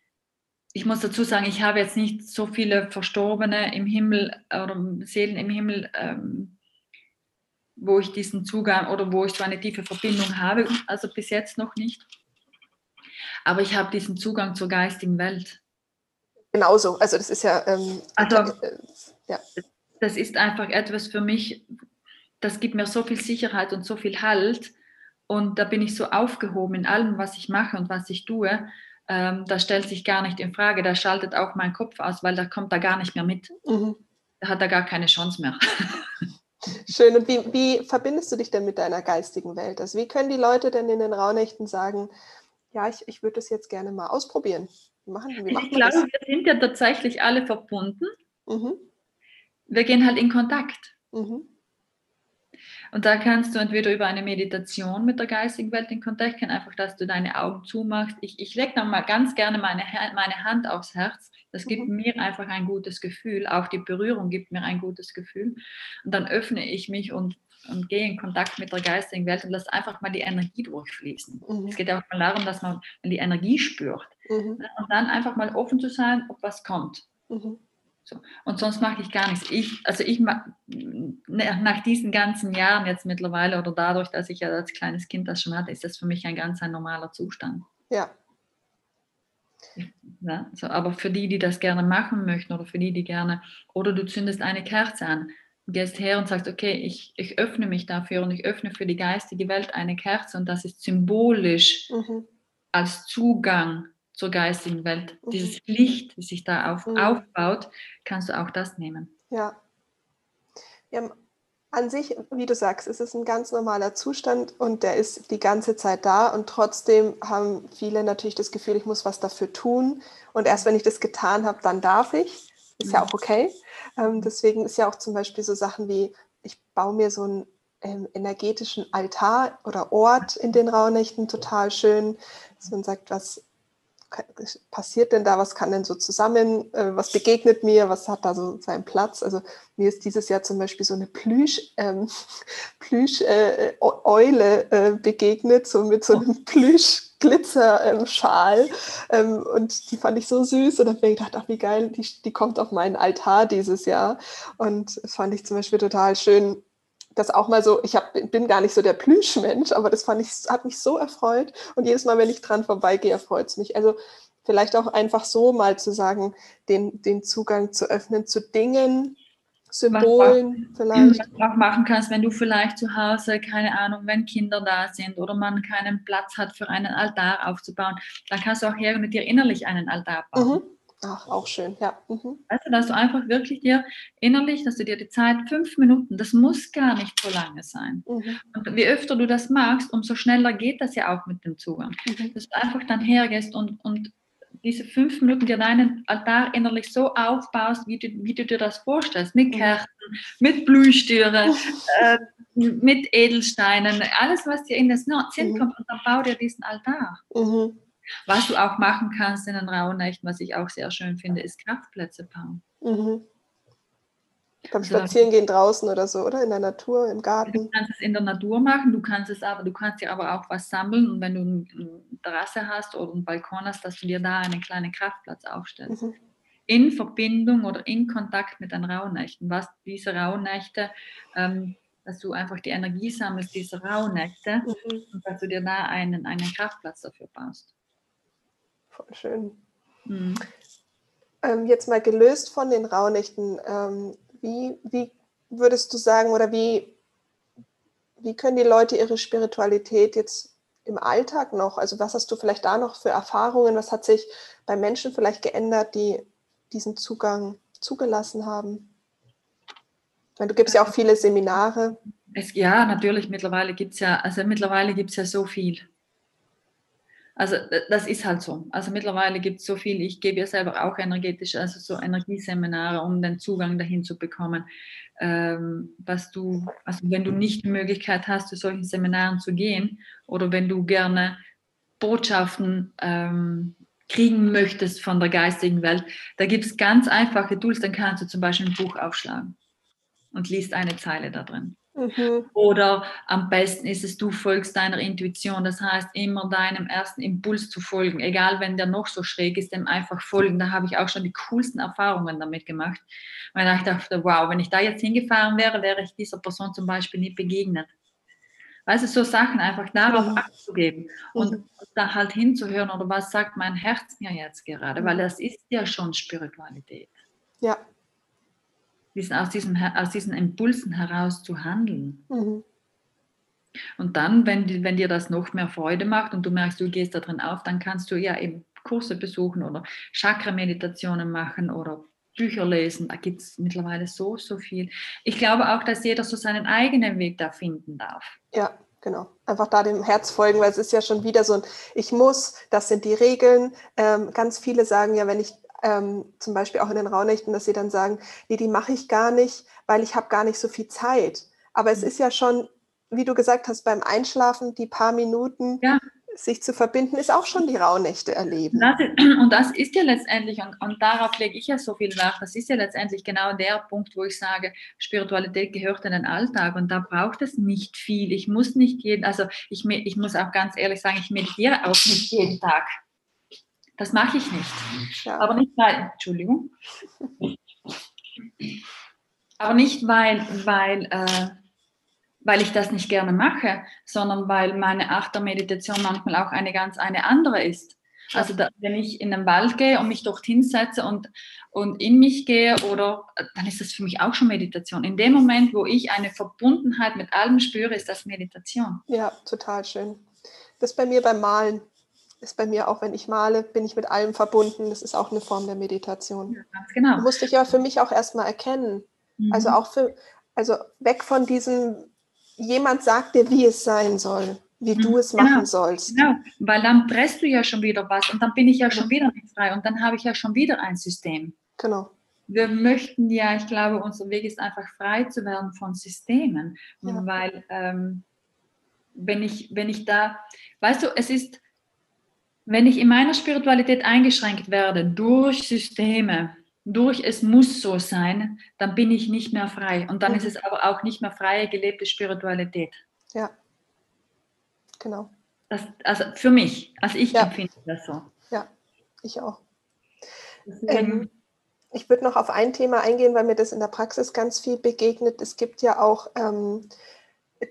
ich muss dazu sagen, ich habe jetzt nicht so viele Verstorbene im Himmel oder Seelen im Himmel ähm, wo ich diesen Zugang oder wo ich so eine tiefe Verbindung habe, also bis jetzt noch nicht. Aber ich habe diesen Zugang zur geistigen Welt. Genauso, also das ist ja. Ähm, also, äh, ja. Das ist einfach etwas für mich, das gibt mir so viel Sicherheit und so viel Halt. Und da bin ich so aufgehoben in allem, was ich mache und was ich tue. Ähm, das stellt sich gar nicht in Frage. Da schaltet auch mein Kopf aus, weil da kommt da gar nicht mehr mit. Mhm. Da hat er gar keine Chance mehr. Schön. Und wie, wie verbindest du dich denn mit deiner geistigen Welt? Also wie können die Leute denn in den Rauhnächten sagen, ja, ich, ich würde das jetzt gerne mal ausprobieren? Wie machen, wie ich glaube, das? wir sind ja tatsächlich alle verbunden. Mhm. Wir gehen halt in Kontakt. Mhm. Und da kannst du entweder über eine Meditation mit der geistigen Welt in Kontakt gehen, einfach, dass du deine Augen zumachst. Ich, ich lege dann mal ganz gerne meine, meine Hand aufs Herz das gibt mhm. mir einfach ein gutes Gefühl. Auch die Berührung gibt mir ein gutes Gefühl. Und dann öffne ich mich und, und gehe in Kontakt mit der geistigen Welt und lasse einfach mal die Energie durchfließen. Mhm. Es geht auch mal darum, dass man die Energie spürt. Mhm. Ne, und dann einfach mal offen zu sein, ob was kommt. Mhm. So. Und sonst mache ich gar nichts. Ich, also ich nach diesen ganzen Jahren jetzt mittlerweile oder dadurch, dass ich ja als kleines Kind das schon hatte, ist das für mich ein ganz ein normaler Zustand. Ja, ja, so, aber für die, die das gerne machen möchten oder für die, die gerne, oder du zündest eine Kerze an, gehst her und sagst, okay, ich, ich öffne mich dafür und ich öffne für die geistige Welt eine Kerze und das ist symbolisch mhm. als Zugang zur geistigen Welt. Mhm. Dieses Licht, das sich da auf, mhm. aufbaut, kannst du auch das nehmen. Ja. Haben an sich, wie du sagst, es ist ein ganz normaler Zustand und der ist die ganze Zeit da und trotzdem haben viele natürlich das Gefühl, ich muss was dafür tun und erst wenn ich das getan habe, dann darf ich. Ist ja mhm. auch okay. Ähm, deswegen ist ja auch zum Beispiel so Sachen wie, ich baue mir so einen ähm, energetischen Altar oder Ort in den Rauhnächten total schön, dass man sagt, was passiert denn da, was kann denn so zusammen, äh, was begegnet mir, was hat da so seinen Platz. Also mir ist dieses Jahr zum Beispiel so eine Plüsch, ähm, Plüsch äh, Eule äh, begegnet, so mit so einem Plüsch Glitzerschal ähm, und die fand ich so süß und dann habe ich gedacht, ach wie geil, die, die kommt auf meinen Altar dieses Jahr. Und fand ich zum Beispiel total schön, das auch mal so, ich hab, bin gar nicht so der Plüschmensch, aber das fand ich, hat mich so erfreut. Und jedes Mal, wenn ich dran vorbeigehe, erfreut es mich. Also vielleicht auch einfach so mal zu sagen, den, den Zugang zu öffnen zu Dingen, Symbolen was vielleicht. Was du auch machen kannst, wenn du vielleicht zu Hause, keine Ahnung, wenn Kinder da sind oder man keinen Platz hat für einen Altar aufzubauen, dann kannst du auch her und dir innerlich einen Altar bauen. Mhm. Ach, auch schön, ja. Mhm. Du, dass du einfach wirklich dir innerlich, dass du dir die Zeit, fünf Minuten, das muss gar nicht so lange sein. Mhm. Und wie öfter du das magst, umso schneller geht das ja auch mit dem Zugang. Mhm. Dass du einfach dann hergehst und, und diese fünf Minuten dir deinen Altar innerlich so aufbaust, wie du, wie du dir das vorstellst, mit mhm. Kerzen, mit Blühstüre, äh, mit Edelsteinen, alles, was dir in den Sinn mhm. kommt, und dann bau dir diesen Altar. Mhm. Was du auch machen kannst in den Rauhnächten, was ich auch sehr schön finde, ist Kraftplätze bauen. Mhm. Beim also, Spazierengehen draußen oder so, oder? In der Natur, im Garten. Du kannst es in der Natur machen, du kannst es aber, du kannst dir aber auch was sammeln und wenn du eine Terrasse hast oder einen Balkon hast, dass du dir da einen kleinen Kraftplatz aufstellst. Mhm. In Verbindung oder in Kontakt mit den Rauhnächten. Was diese Rauhnächte, ähm, dass du einfach die Energie sammelst, diese Rauhnächte mhm. und dass du dir da einen, einen Kraftplatz dafür baust. Voll schön. Mhm. Ähm, jetzt mal gelöst von den Rauhnächten, ähm, wie, wie würdest du sagen oder wie, wie können die Leute ihre Spiritualität jetzt im Alltag noch, also was hast du vielleicht da noch für Erfahrungen, was hat sich bei Menschen vielleicht geändert, die diesen Zugang zugelassen haben? Meine, du gibst ja auch viele Seminare. Es, ja, natürlich, mittlerweile gibt es ja, also mittlerweile gibt es ja so viel. Also das ist halt so. Also mittlerweile gibt es so viel. Ich gebe ja selber auch energetisch, also so Energieseminare, um den Zugang dahin zu bekommen. Ähm, was du, also wenn du nicht die Möglichkeit hast, zu solchen Seminaren zu gehen oder wenn du gerne Botschaften ähm, kriegen möchtest von der geistigen Welt, da gibt es ganz einfache Tools. Dann kannst du zum Beispiel ein Buch aufschlagen und liest eine Zeile da drin. Mhm. Oder am besten ist es, du folgst deiner Intuition. Das heißt, immer deinem ersten Impuls zu folgen, egal wenn der noch so schräg ist, dem einfach folgen. Da habe ich auch schon die coolsten Erfahrungen damit gemacht. Weil ich dachte, wow, wenn ich da jetzt hingefahren wäre, wäre ich dieser Person zum Beispiel nicht begegnet. Weißt du, so Sachen einfach darauf mhm. Acht zu geben und mhm. da halt hinzuhören oder was sagt mein Herz mir jetzt gerade, weil das ist ja schon Spiritualität. Ja, diesen, aus, diesem, aus diesen Impulsen heraus zu handeln. Mhm. Und dann, wenn, wenn dir das noch mehr Freude macht und du merkst, du gehst da drin auf, dann kannst du ja eben Kurse besuchen oder Chakra-Meditationen machen oder Bücher lesen. Da gibt es mittlerweile so, so viel. Ich glaube auch, dass jeder so seinen eigenen Weg da finden darf. Ja, genau. Einfach da dem Herz folgen, weil es ist ja schon wieder so ein, ich muss, das sind die Regeln. Ähm, ganz viele sagen ja, wenn ich ähm, zum Beispiel auch in den Raunächten, dass sie dann sagen, nee, die mache ich gar nicht, weil ich habe gar nicht so viel Zeit. Aber es mhm. ist ja schon, wie du gesagt hast, beim Einschlafen die paar Minuten ja. sich zu verbinden, ist auch schon die Rauhnächte erleben. Das ist, und das ist ja letztendlich, und, und darauf lege ich ja so viel Wert, das ist ja letztendlich genau der Punkt, wo ich sage, Spiritualität gehört in den Alltag und da braucht es nicht viel. Ich muss nicht jeden, also ich, ich muss auch ganz ehrlich sagen, ich meditiere auch nicht jeden Tag. Das mache ich nicht. Ja. Aber nicht weil, Entschuldigung. Aber nicht, weil, weil, äh, weil ich das nicht gerne mache, sondern weil meine Achtermeditation manchmal auch eine ganz eine andere ist. Also da, wenn ich in den Wald gehe und mich dort hinsetze und, und in mich gehe, oder dann ist das für mich auch schon Meditation. In dem Moment, wo ich eine Verbundenheit mit allem spüre, ist das Meditation. Ja, total schön. Das ist bei mir beim Malen ist bei mir auch, wenn ich male, bin ich mit allem verbunden. Das ist auch eine Form der Meditation. Ja, ganz genau. Das musste ich ja für mich auch erstmal erkennen. Mhm. Also auch für, Also weg von diesem, jemand sagt dir, wie es sein soll, wie du mhm. es machen genau. sollst. Genau, weil dann presst du ja schon wieder was und dann bin ich ja schon wieder nicht frei und dann habe ich ja schon wieder ein System. Genau. Wir möchten ja, ich glaube, unser Weg ist einfach frei zu werden von Systemen, ja. weil ähm, wenn ich, wenn ich da, weißt du, es ist, wenn ich in meiner Spiritualität eingeschränkt werde durch Systeme, durch es muss so sein, dann bin ich nicht mehr frei. Und dann mhm. ist es aber auch nicht mehr freie, gelebte Spiritualität. Ja, genau. Das, also für mich, also ich ja. empfinde das so. Ja, ich auch. Ähm, ich würde noch auf ein Thema eingehen, weil mir das in der Praxis ganz viel begegnet. Es gibt ja auch ähm,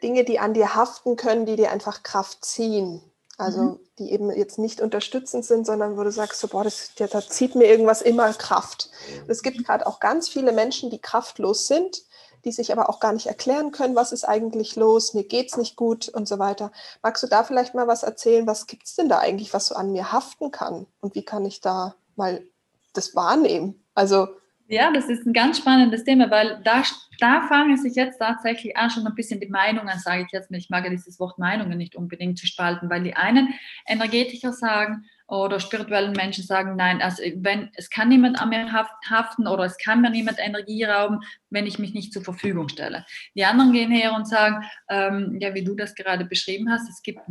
Dinge, die an dir haften können, die dir einfach Kraft ziehen. Also mhm. die eben jetzt nicht unterstützend sind, sondern wo du sagst, so, boah, das, da zieht mir irgendwas immer Kraft. Und es gibt gerade auch ganz viele Menschen, die kraftlos sind, die sich aber auch gar nicht erklären können, was ist eigentlich los, mir geht es nicht gut und so weiter. Magst du da vielleicht mal was erzählen? Was gibt es denn da eigentlich, was so an mir haften kann? Und wie kann ich da mal das wahrnehmen? Also ja, das ist ein ganz spannendes Thema, weil da, da fangen sich jetzt tatsächlich an, schon ein bisschen die Meinungen, sage ich jetzt, ich mag ja dieses Wort Meinungen nicht unbedingt zu spalten, weil die einen Energetiker sagen, oder spirituellen Menschen sagen, nein, also wenn es kann niemand an mir haften oder es kann mir niemand Energie rauben, wenn ich mich nicht zur Verfügung stelle. Die anderen gehen her und sagen, ähm, ja, wie du das gerade beschrieben hast, es gibt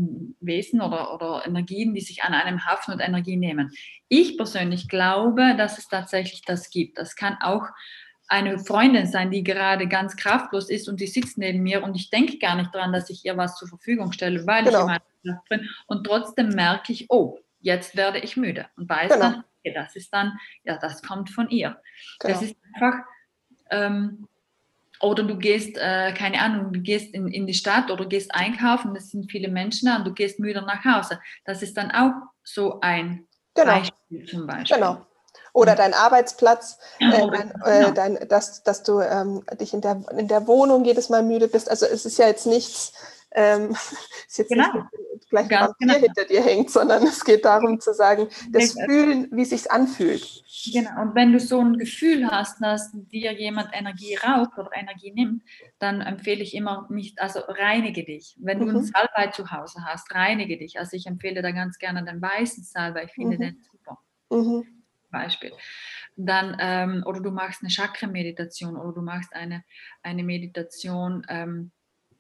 Wesen oder, oder Energien, die sich an einem haften und Energie nehmen. Ich persönlich glaube, dass es tatsächlich das gibt. Das kann auch eine Freundin sein, die gerade ganz kraftlos ist und die sitzt neben mir und ich denke gar nicht daran, dass ich ihr was zur Verfügung stelle, weil genau. ich in meiner Kraft bin. Und trotzdem merke ich, oh, jetzt werde ich müde und weiß genau. dann, okay, das ist dann, ja, das kommt von ihr. Genau. Das ist einfach, ähm, oder du gehst, äh, keine Ahnung, du gehst in, in die Stadt oder gehst einkaufen, das sind viele Menschen da und du gehst müde nach Hause. Das ist dann auch so ein genau. Beispiel zum Beispiel. Genau. Oder dein Arbeitsplatz, äh, dein, äh, genau. dein, dass, dass du ähm, dich in der, in der Wohnung jedes Mal müde bist. Also es ist ja jetzt nichts, ähm, ist jetzt genau. nicht gleich ein genau. hinter dir hängt, sondern es geht darum zu sagen, das Richtig. Fühlen, wie es sich anfühlt. Genau, und wenn du so ein Gefühl hast, dass dir jemand Energie raubt oder Energie nimmt, dann empfehle ich immer nicht, also reinige dich. Wenn du mhm. einen Salbei zu Hause hast, reinige dich. Also ich empfehle da ganz gerne den weißen Salbei, ich finde mhm. den super. Mhm. Beispiel. Dann, ähm, oder du machst eine Chakra-Meditation oder du machst eine, eine Meditation, ähm,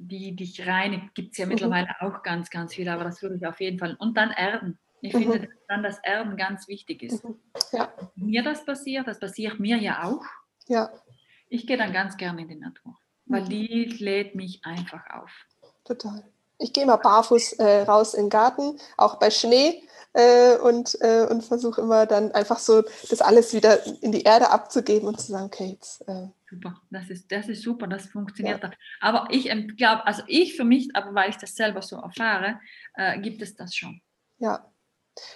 die dich reinigt, gibt es ja mhm. mittlerweile auch ganz, ganz viel, aber das würde ich auf jeden Fall. Und dann Erden. Ich mhm. finde, dass dann das Erden ganz wichtig ist. Mhm. Ja. Mir das passiert, das passiert mir ja auch. Ja. Ich gehe dann ganz gerne in die Natur, weil mhm. die lädt mich einfach auf. Total. Ich gehe mal barfuß äh, raus in den Garten, auch bei Schnee äh, und, äh, und versuche immer dann einfach so das alles wieder in die Erde abzugeben und zu sagen, okay, jetzt. Äh, super, das ist, das ist super, das funktioniert. Ja. Aber ich glaube, also ich für mich, aber weil ich das selber so erfahre, äh, gibt es das schon. Ja,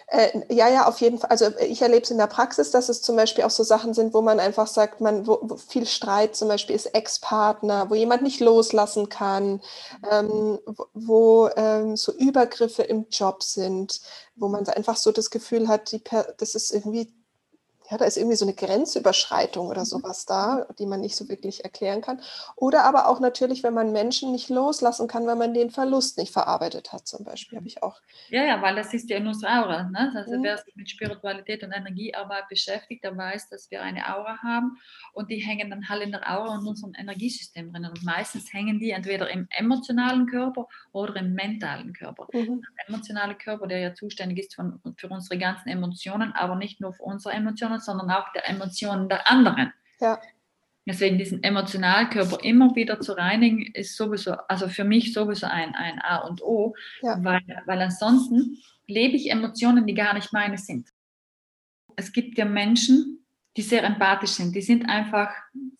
äh, ja, ja, auf jeden Fall. Also ich erlebe es in der Praxis, dass es zum Beispiel auch so Sachen sind, wo man einfach sagt, man, wo, wo viel Streit zum Beispiel ist Ex-Partner, wo jemand nicht loslassen kann, ähm, wo, ähm, so Übergriffe im Job sind, wo man einfach so das Gefühl hat, die, das ist irgendwie ja, da ist irgendwie so eine Grenzüberschreitung oder mhm. sowas da, die man nicht so wirklich erklären kann. Oder aber auch natürlich, wenn man Menschen nicht loslassen kann, weil man den Verlust nicht verarbeitet hat, zum Beispiel, habe ich auch. Ja, ja, weil das ist ja in unserer Aura. Ne? Also mhm. wer sich mit Spiritualität und Energiearbeit beschäftigt, der weiß, dass wir eine Aura haben und die hängen dann halt in der Aura und unserem Energiesystem drin. Und meistens hängen die entweder im emotionalen Körper oder im mentalen Körper. Mhm. Der emotionale Körper, der ja zuständig ist von, für unsere ganzen Emotionen, aber nicht nur für unsere Emotionen, Emotionen, sondern auch der Emotionen der anderen. Ja. Deswegen diesen Emotionalkörper immer wieder zu reinigen, ist sowieso, also für mich sowieso ein, ein A und O, ja. weil, weil ansonsten lebe ich Emotionen, die gar nicht meine sind. Es gibt ja Menschen, die sehr empathisch sind, die sind einfach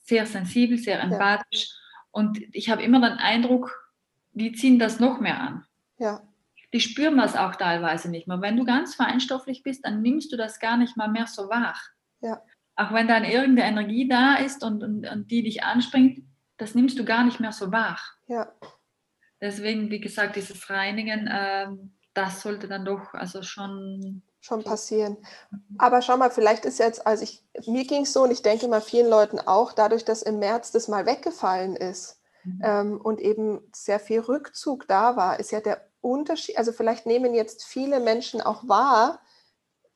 sehr sensibel, sehr empathisch ja. und ich habe immer den Eindruck, die ziehen das noch mehr an. Ja. Die spüren das auch teilweise nicht mehr. Wenn du ganz feinstofflich bist, dann nimmst du das gar nicht mal mehr so wahr. Ja. Auch wenn dann irgendeine Energie da ist und, und, und die dich anspringt, das nimmst du gar nicht mehr so wahr. Ja. Deswegen, wie gesagt, dieses Reinigen, äh, das sollte dann doch also schon schon passieren. Aber schau mal, vielleicht ist jetzt, also ich, mir ging es so und ich denke mal vielen Leuten auch, dadurch, dass im März das mal weggefallen ist mhm. ähm, und eben sehr viel Rückzug da war, ist ja der Unterschied, also vielleicht nehmen jetzt viele Menschen auch wahr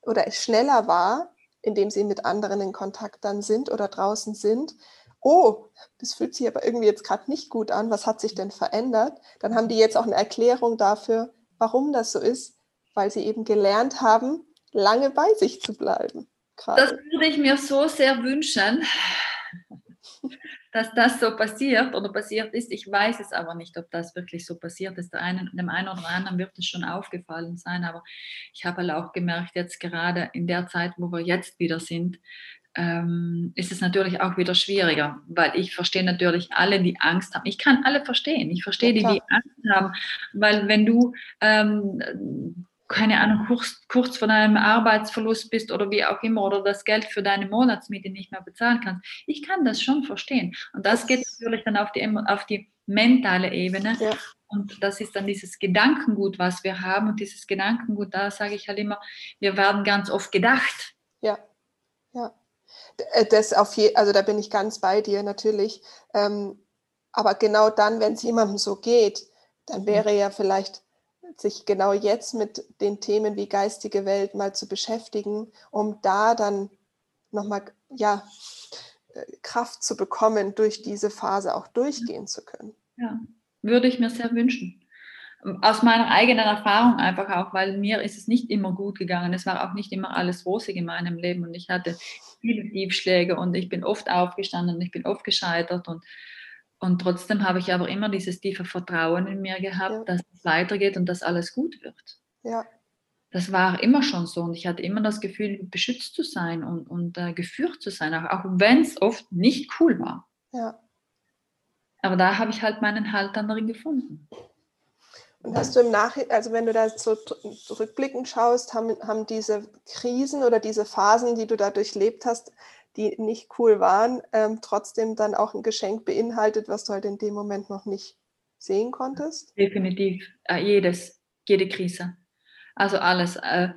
oder schneller wahr, indem sie mit anderen in Kontakt dann sind oder draußen sind. Oh, das fühlt sich aber irgendwie jetzt gerade nicht gut an. Was hat sich denn verändert? Dann haben die jetzt auch eine Erklärung dafür, warum das so ist weil sie eben gelernt haben, lange bei sich zu bleiben. Gerade. Das würde ich mir so sehr wünschen, dass das so passiert oder passiert ist. Ich weiß es aber nicht, ob das wirklich so passiert ist. Einen, dem einen oder anderen wird es schon aufgefallen sein, aber ich habe halt auch gemerkt, jetzt gerade in der Zeit, wo wir jetzt wieder sind, ähm, ist es natürlich auch wieder schwieriger, weil ich verstehe natürlich alle, die Angst haben. Ich kann alle verstehen. Ich verstehe ja, die, die Angst haben, weil wenn du ähm, keine Ahnung, kurz, kurz vor deinem Arbeitsverlust bist oder wie auch immer oder das Geld für deine Monatsmiete nicht mehr bezahlen kannst. Ich kann das schon verstehen. Und das geht natürlich dann auf die, auf die mentale Ebene. Ja. Und das ist dann dieses Gedankengut, was wir haben. Und dieses Gedankengut, da sage ich halt immer, wir werden ganz oft gedacht. Ja, ja. Äh, das auf je, also da bin ich ganz bei dir natürlich. Ähm, aber genau dann, wenn es jemandem so geht, dann wäre ja vielleicht sich genau jetzt mit den Themen wie geistige Welt mal zu beschäftigen, um da dann nochmal ja, äh, Kraft zu bekommen, durch diese Phase auch durchgehen zu können. Ja, würde ich mir sehr wünschen. Aus meiner eigenen Erfahrung einfach auch, weil mir ist es nicht immer gut gegangen. Es war auch nicht immer alles rosig in meinem Leben und ich hatte viele Tiefschläge und ich bin oft aufgestanden und ich bin oft gescheitert und und trotzdem habe ich aber immer dieses tiefe Vertrauen in mir gehabt, ja. dass es weitergeht und dass alles gut wird. Ja. Das war immer schon so und ich hatte immer das Gefühl, beschützt zu sein und, und äh, geführt zu sein, auch, auch wenn es oft nicht cool war. Ja. Aber da habe ich halt meinen Halt dann darin gefunden. Und hast du im Nachhinein, also wenn du da so zurückblickend schaust, haben, haben diese Krisen oder diese Phasen, die du da durchlebt hast, die nicht cool waren, ähm, trotzdem dann auch ein Geschenk beinhaltet, was du halt in dem Moment noch nicht sehen konntest? Definitiv, äh, jedes, jede Krise. Also alles. Äh,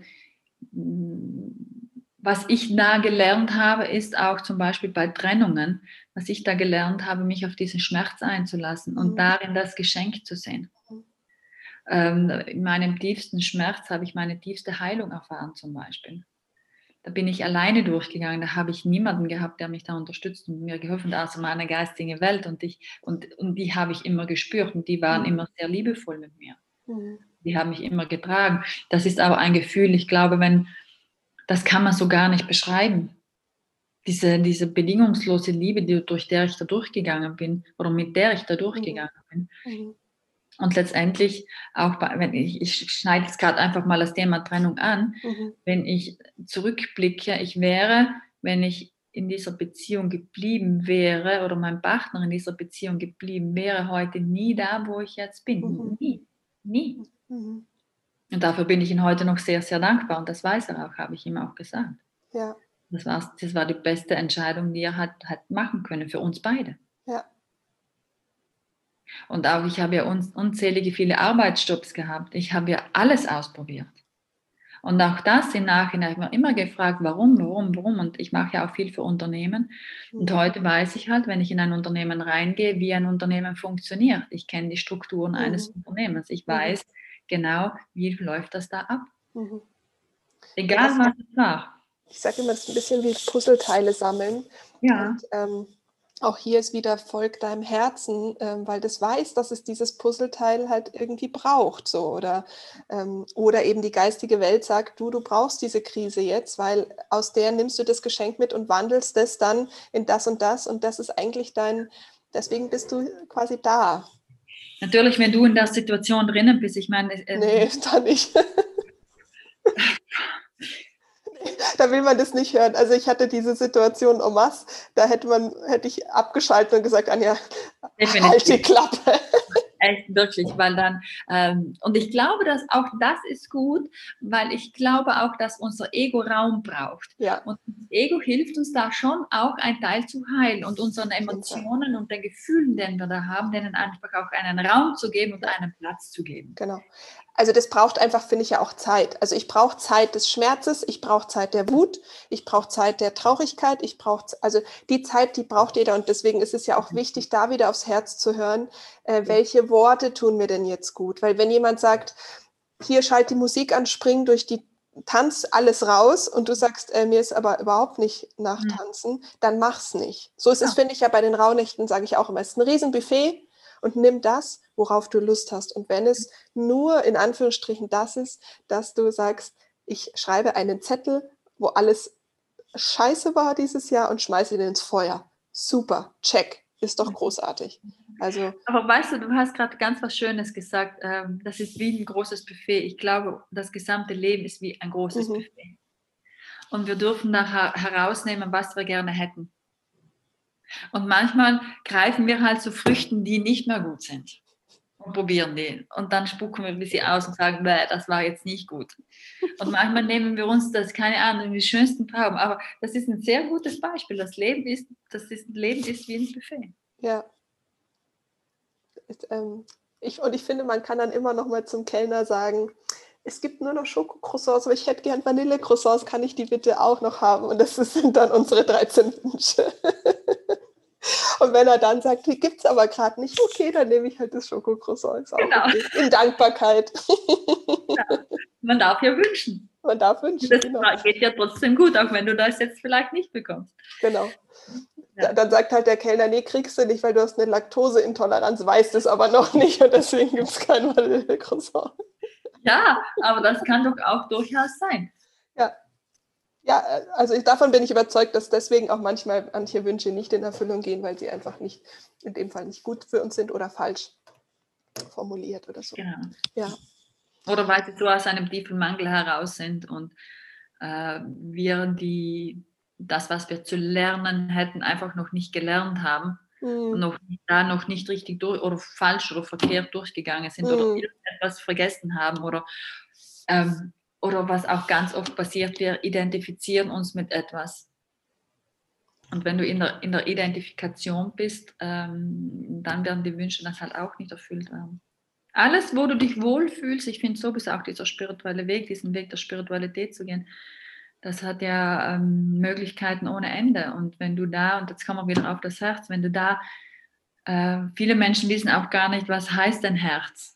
was ich da gelernt habe, ist auch zum Beispiel bei Trennungen, was ich da gelernt habe, mich auf diesen Schmerz einzulassen und mhm. darin das Geschenk zu sehen. Mhm. Ähm, in meinem tiefsten Schmerz habe ich meine tiefste Heilung erfahren zum Beispiel da bin ich alleine durchgegangen, da habe ich niemanden gehabt, der mich da unterstützt und mir geholfen hat, außer meiner geistigen Welt und, ich, und, und die habe ich immer gespürt und die waren mhm. immer sehr liebevoll mit mir. Mhm. Die haben mich immer getragen. Das ist aber ein Gefühl, ich glaube, wenn, das kann man so gar nicht beschreiben. Diese, diese bedingungslose Liebe, die, durch der ich da durchgegangen bin oder mit der ich da durchgegangen bin, mhm. Und letztendlich auch, bei, wenn ich, ich schneide jetzt gerade einfach mal das Thema Trennung an, mhm. wenn ich zurückblicke, ich wäre, wenn ich in dieser Beziehung geblieben wäre oder mein Partner in dieser Beziehung geblieben wäre, heute nie da, wo ich jetzt bin. Mhm. Nie. Nie. Mhm. Und dafür bin ich ihm heute noch sehr, sehr dankbar und das weiß er auch, habe ich ihm auch gesagt. Ja. Das, war, das war die beste Entscheidung, die er hat, hat machen können für uns beide. Ja. Und auch ich habe ja unzählige viele Arbeitsjobs gehabt. Ich habe ja alles ausprobiert. Und auch das im Nachhinein habe ich mir immer gefragt, warum, warum, warum. Und ich mache ja auch viel für Unternehmen. Und mhm. heute weiß ich halt, wenn ich in ein Unternehmen reingehe, wie ein Unternehmen funktioniert. Ich kenne die Strukturen mhm. eines Unternehmens. Ich mhm. weiß genau, wie läuft das da ab. Mhm. Egal, was es war. Ich sage immer, es ist ein bisschen wie Puzzleteile sammeln. Ja. Und, ähm, auch hier ist wieder Volk deinem Herzen, ähm, weil das weiß, dass es dieses Puzzleteil halt irgendwie braucht, so oder ähm, oder eben die geistige Welt sagt, du, du brauchst diese Krise jetzt, weil aus der nimmst du das Geschenk mit und wandelst es dann in das und das und das ist eigentlich dein, deswegen bist du quasi da. Natürlich, wenn du in der Situation drinnen bist, ich meine. Äh, nee, da nicht. da will man das nicht hören. Also ich hatte diese Situation en masse, da hätte man, hätte ich abgeschaltet und gesagt, Anja, Definitiv. halt die Klappe. Echt, wirklich, weil dann, ähm, und ich glaube, dass auch das ist gut, weil ich glaube auch, dass unser Ego Raum braucht. Ja. Und das Ego hilft uns da schon auch ein Teil zu heilen und unseren Emotionen und den Gefühlen, den wir da haben, denen einfach auch einen Raum zu geben und einen Platz zu geben. Genau. Also das braucht einfach, finde ich ja auch Zeit. Also ich brauche Zeit des Schmerzes, ich brauche Zeit der Wut, ich brauche Zeit der Traurigkeit, ich brauche, also die Zeit, die braucht jeder. Und deswegen ist es ja auch wichtig, da wieder aufs Herz zu hören, äh, welche Worte tun mir denn jetzt gut? Weil wenn jemand sagt, hier schalt die Musik an, spring durch die Tanz alles raus und du sagst, äh, mir ist aber überhaupt nicht nach mhm. Tanzen, dann mach's nicht. So ist es, finde ich ja bei den Rauhnächten, sage ich auch immer. Es ist ein Riesenbuffet und nimm das, worauf du Lust hast. Und wenn es nur in Anführungsstrichen das ist, dass du sagst, ich schreibe einen Zettel, wo alles scheiße war dieses Jahr und schmeiße ihn ins Feuer. Super, check, ist doch großartig. Also, Aber weißt du, du hast gerade ganz was Schönes gesagt. Ähm, das ist wie ein großes Buffet. Ich glaube, das gesamte Leben ist wie ein großes mhm. Buffet. Und wir dürfen da herausnehmen, was wir gerne hätten. Und manchmal greifen wir halt zu Früchten, die nicht mehr gut sind und probieren die. Und dann spucken wir sie aus und sagen, das war jetzt nicht gut. Und manchmal nehmen wir uns das, keine Ahnung, die schönsten Trauben. Aber das ist ein sehr gutes Beispiel. Das Leben ist, das ist, Leben ist wie ein Buffet. Ja. Ist, ähm, ich, und ich finde, man kann dann immer noch mal zum Kellner sagen, es gibt nur noch Schokocroissants, aber ich hätte gern Vanillecroissants, kann ich die bitte auch noch haben? Und das sind dann unsere 13 Wünsche. Und wenn er dann sagt, die gibt es aber gerade nicht, okay, dann nehme ich halt das Schokocroissant. Genau. In Dankbarkeit. Ja, man darf ja wünschen. Man darf wünschen. Das genau. geht ja trotzdem gut, auch wenn du das jetzt vielleicht nicht bekommst. Genau. Ja. Dann sagt halt der Kellner, nee, kriegst du nicht, weil du hast eine Laktoseintoleranz, weißt es aber noch nicht und deswegen gibt es kein Vanillecroissant. Ja, aber das kann doch auch durchaus sein. Ja, ja, also ich, davon bin ich überzeugt, dass deswegen auch manchmal manche Wünsche nicht in Erfüllung gehen, weil sie einfach nicht, in dem Fall nicht gut für uns sind oder falsch formuliert oder so. Genau. Ja. Oder weil sie so aus einem tiefen Mangel heraus sind und äh, wir die, das, was wir zu lernen hätten, einfach noch nicht gelernt haben. Mhm. noch da noch nicht richtig durch oder falsch oder verkehrt durchgegangen sind mhm. oder etwas vergessen haben oder ähm, oder was auch ganz oft passiert, wir identifizieren uns mit etwas. Und wenn du in der, in der Identifikation bist, ähm, dann werden die Wünsche das halt auch nicht erfüllt werden. Alles, wo du dich wohlfühlst, ich finde sowieso auch dieser spirituelle Weg, diesen Weg der Spiritualität zu gehen, das hat ja ähm, Möglichkeiten ohne Ende. Und wenn du da, und jetzt kommen wir wieder auf das Herz, wenn du da, äh, viele Menschen wissen auch gar nicht, was heißt denn Herz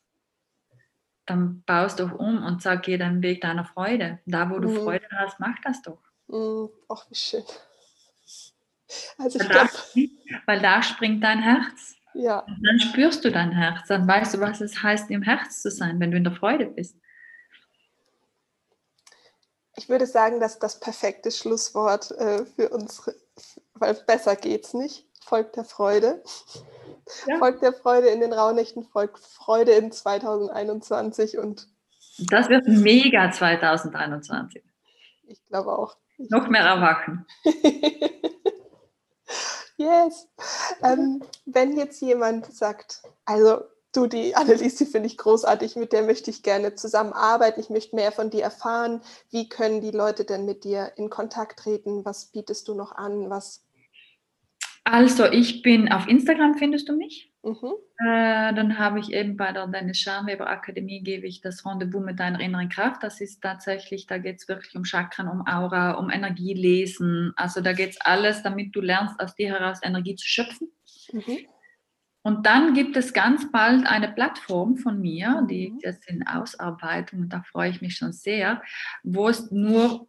dann baust doch um und sag, geh deinen Weg deiner Freude. Da, wo du mhm. Freude hast, mach das doch. Mhm. Ach, wie schön. Also weil, glaub, da, weil da springt dein Herz. Ja. Und dann spürst du dein Herz. Dann weißt du, was es heißt, im Herz zu sein, wenn du in der Freude bist. Ich würde sagen, dass das perfekte Schlusswort äh, für uns, weil besser geht's nicht, folgt der Freude. Ja. Folgt der Freude in den Rauhnächten, folgt Freude in 2021 und. Das wird mega 2021. Ich glaube auch. Noch mehr erwachen. yes. Ähm, wenn jetzt jemand sagt, also du, die Annelies, die finde ich großartig, mit der möchte ich gerne zusammenarbeiten, ich möchte mehr von dir erfahren. Wie können die Leute denn mit dir in Kontakt treten? Was bietest du noch an? Was also ich bin auf Instagram, findest du mich. Mhm. Äh, dann habe ich eben bei der Dennis Scharnweber Akademie, gebe ich das Rendezvous mit deiner inneren Kraft. Das ist tatsächlich, da geht es wirklich um Chakren, um Aura, um Energielesen. Also da geht es alles, damit du lernst, aus dir heraus Energie zu schöpfen. Mhm. Und dann gibt es ganz bald eine Plattform von mir, die mhm. ist in Ausarbeitung, und da freue ich mich schon sehr, wo es nur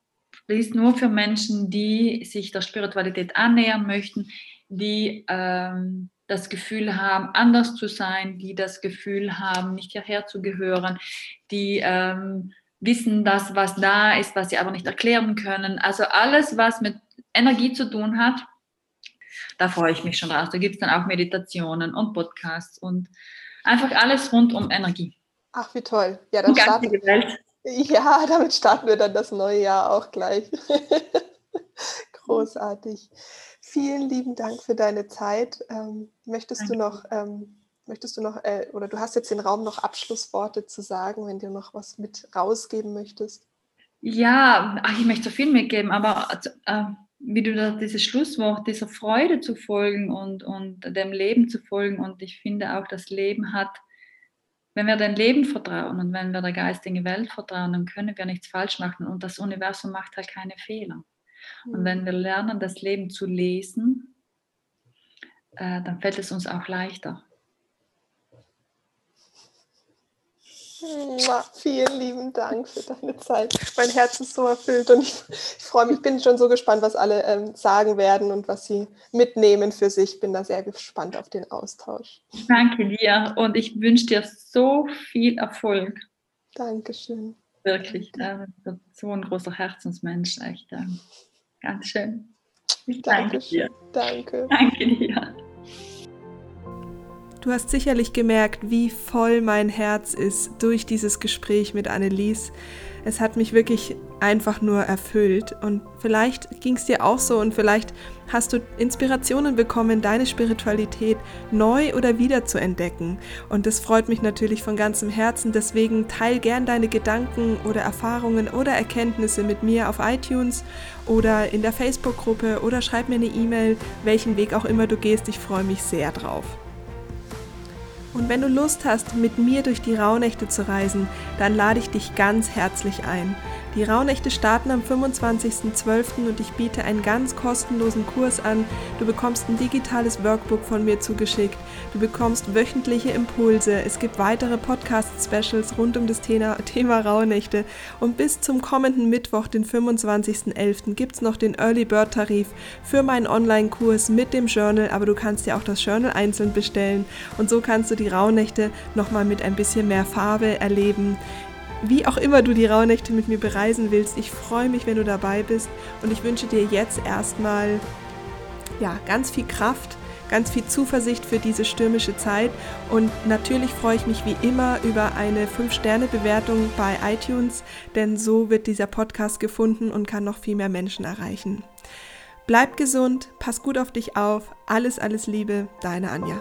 ist nur für Menschen, die sich der Spiritualität annähern möchten, die ähm, das Gefühl haben, anders zu sein, die das Gefühl haben, nicht hierher zu gehören, die ähm, wissen, dass was da ist, was sie aber nicht erklären können. Also alles, was mit Energie zu tun hat, da freue ich mich schon drauf. Da gibt es dann auch Meditationen und Podcasts und einfach alles rund um Energie. Ach, wie toll. Ja, dann starten, ja, damit starten wir dann das neue Jahr auch gleich. Großartig. Vielen lieben Dank für deine Zeit. Ähm, möchtest Danke. du noch, ähm, möchtest du noch, äh, oder du hast jetzt den Raum noch Abschlussworte zu sagen, wenn du noch was mit rausgeben möchtest? Ja, ach, ich möchte so viel mitgeben, aber äh, wie du da dieses Schlusswort, dieser Freude zu folgen und, und dem Leben zu folgen. Und ich finde auch, das Leben hat wenn wir dem Leben vertrauen und wenn wir der geistigen Welt vertrauen, dann können wir nichts falsch machen und das Universum macht halt keine Fehler. Und wenn wir lernen, das Leben zu lesen, äh, dann fällt es uns auch leichter. Vielen lieben Dank für deine Zeit. Mein Herz ist so erfüllt und ich, ich freue mich, bin schon so gespannt, was alle ähm, sagen werden und was sie mitnehmen für sich. Bin da sehr gespannt auf den Austausch. Danke dir und ich wünsche dir so viel Erfolg. Dankeschön. Wirklich, äh, so ein großer Herzensmensch, echt. Äh, ganz schön. Ich danke dir. Danke. Danke dir. Du hast sicherlich gemerkt, wie voll mein Herz ist durch dieses Gespräch mit Annelies. Es hat mich wirklich einfach nur erfüllt und vielleicht ging es dir auch so und vielleicht hast du Inspirationen bekommen, deine Spiritualität neu oder wieder zu entdecken. Und das freut mich natürlich von ganzem Herzen. Deswegen teil gern deine Gedanken oder Erfahrungen oder Erkenntnisse mit mir auf iTunes oder in der Facebook-Gruppe oder schreib mir eine E-Mail, welchen Weg auch immer du gehst. Ich freue mich sehr drauf. Und wenn du Lust hast, mit mir durch die Rauhnächte zu reisen, dann lade ich dich ganz herzlich ein. Die Rauhnächte starten am 25.12. und ich biete einen ganz kostenlosen Kurs an. Du bekommst ein digitales Workbook von mir zugeschickt. Du bekommst wöchentliche Impulse. Es gibt weitere Podcast-Specials rund um das Thema, Thema Rauhnächte. Und bis zum kommenden Mittwoch, den 25.11., gibt es noch den Early Bird Tarif für meinen Online-Kurs mit dem Journal. Aber du kannst ja auch das Journal einzeln bestellen. Und so kannst du die Rauhnächte nochmal mit ein bisschen mehr Farbe erleben wie auch immer du die Rauhnächte mit mir bereisen willst. Ich freue mich, wenn du dabei bist und ich wünsche dir jetzt erstmal ja, ganz viel Kraft, ganz viel Zuversicht für diese stürmische Zeit und natürlich freue ich mich wie immer über eine 5-Sterne-Bewertung bei iTunes, denn so wird dieser Podcast gefunden und kann noch viel mehr Menschen erreichen. Bleib gesund, pass gut auf dich auf, alles, alles Liebe, deine Anja.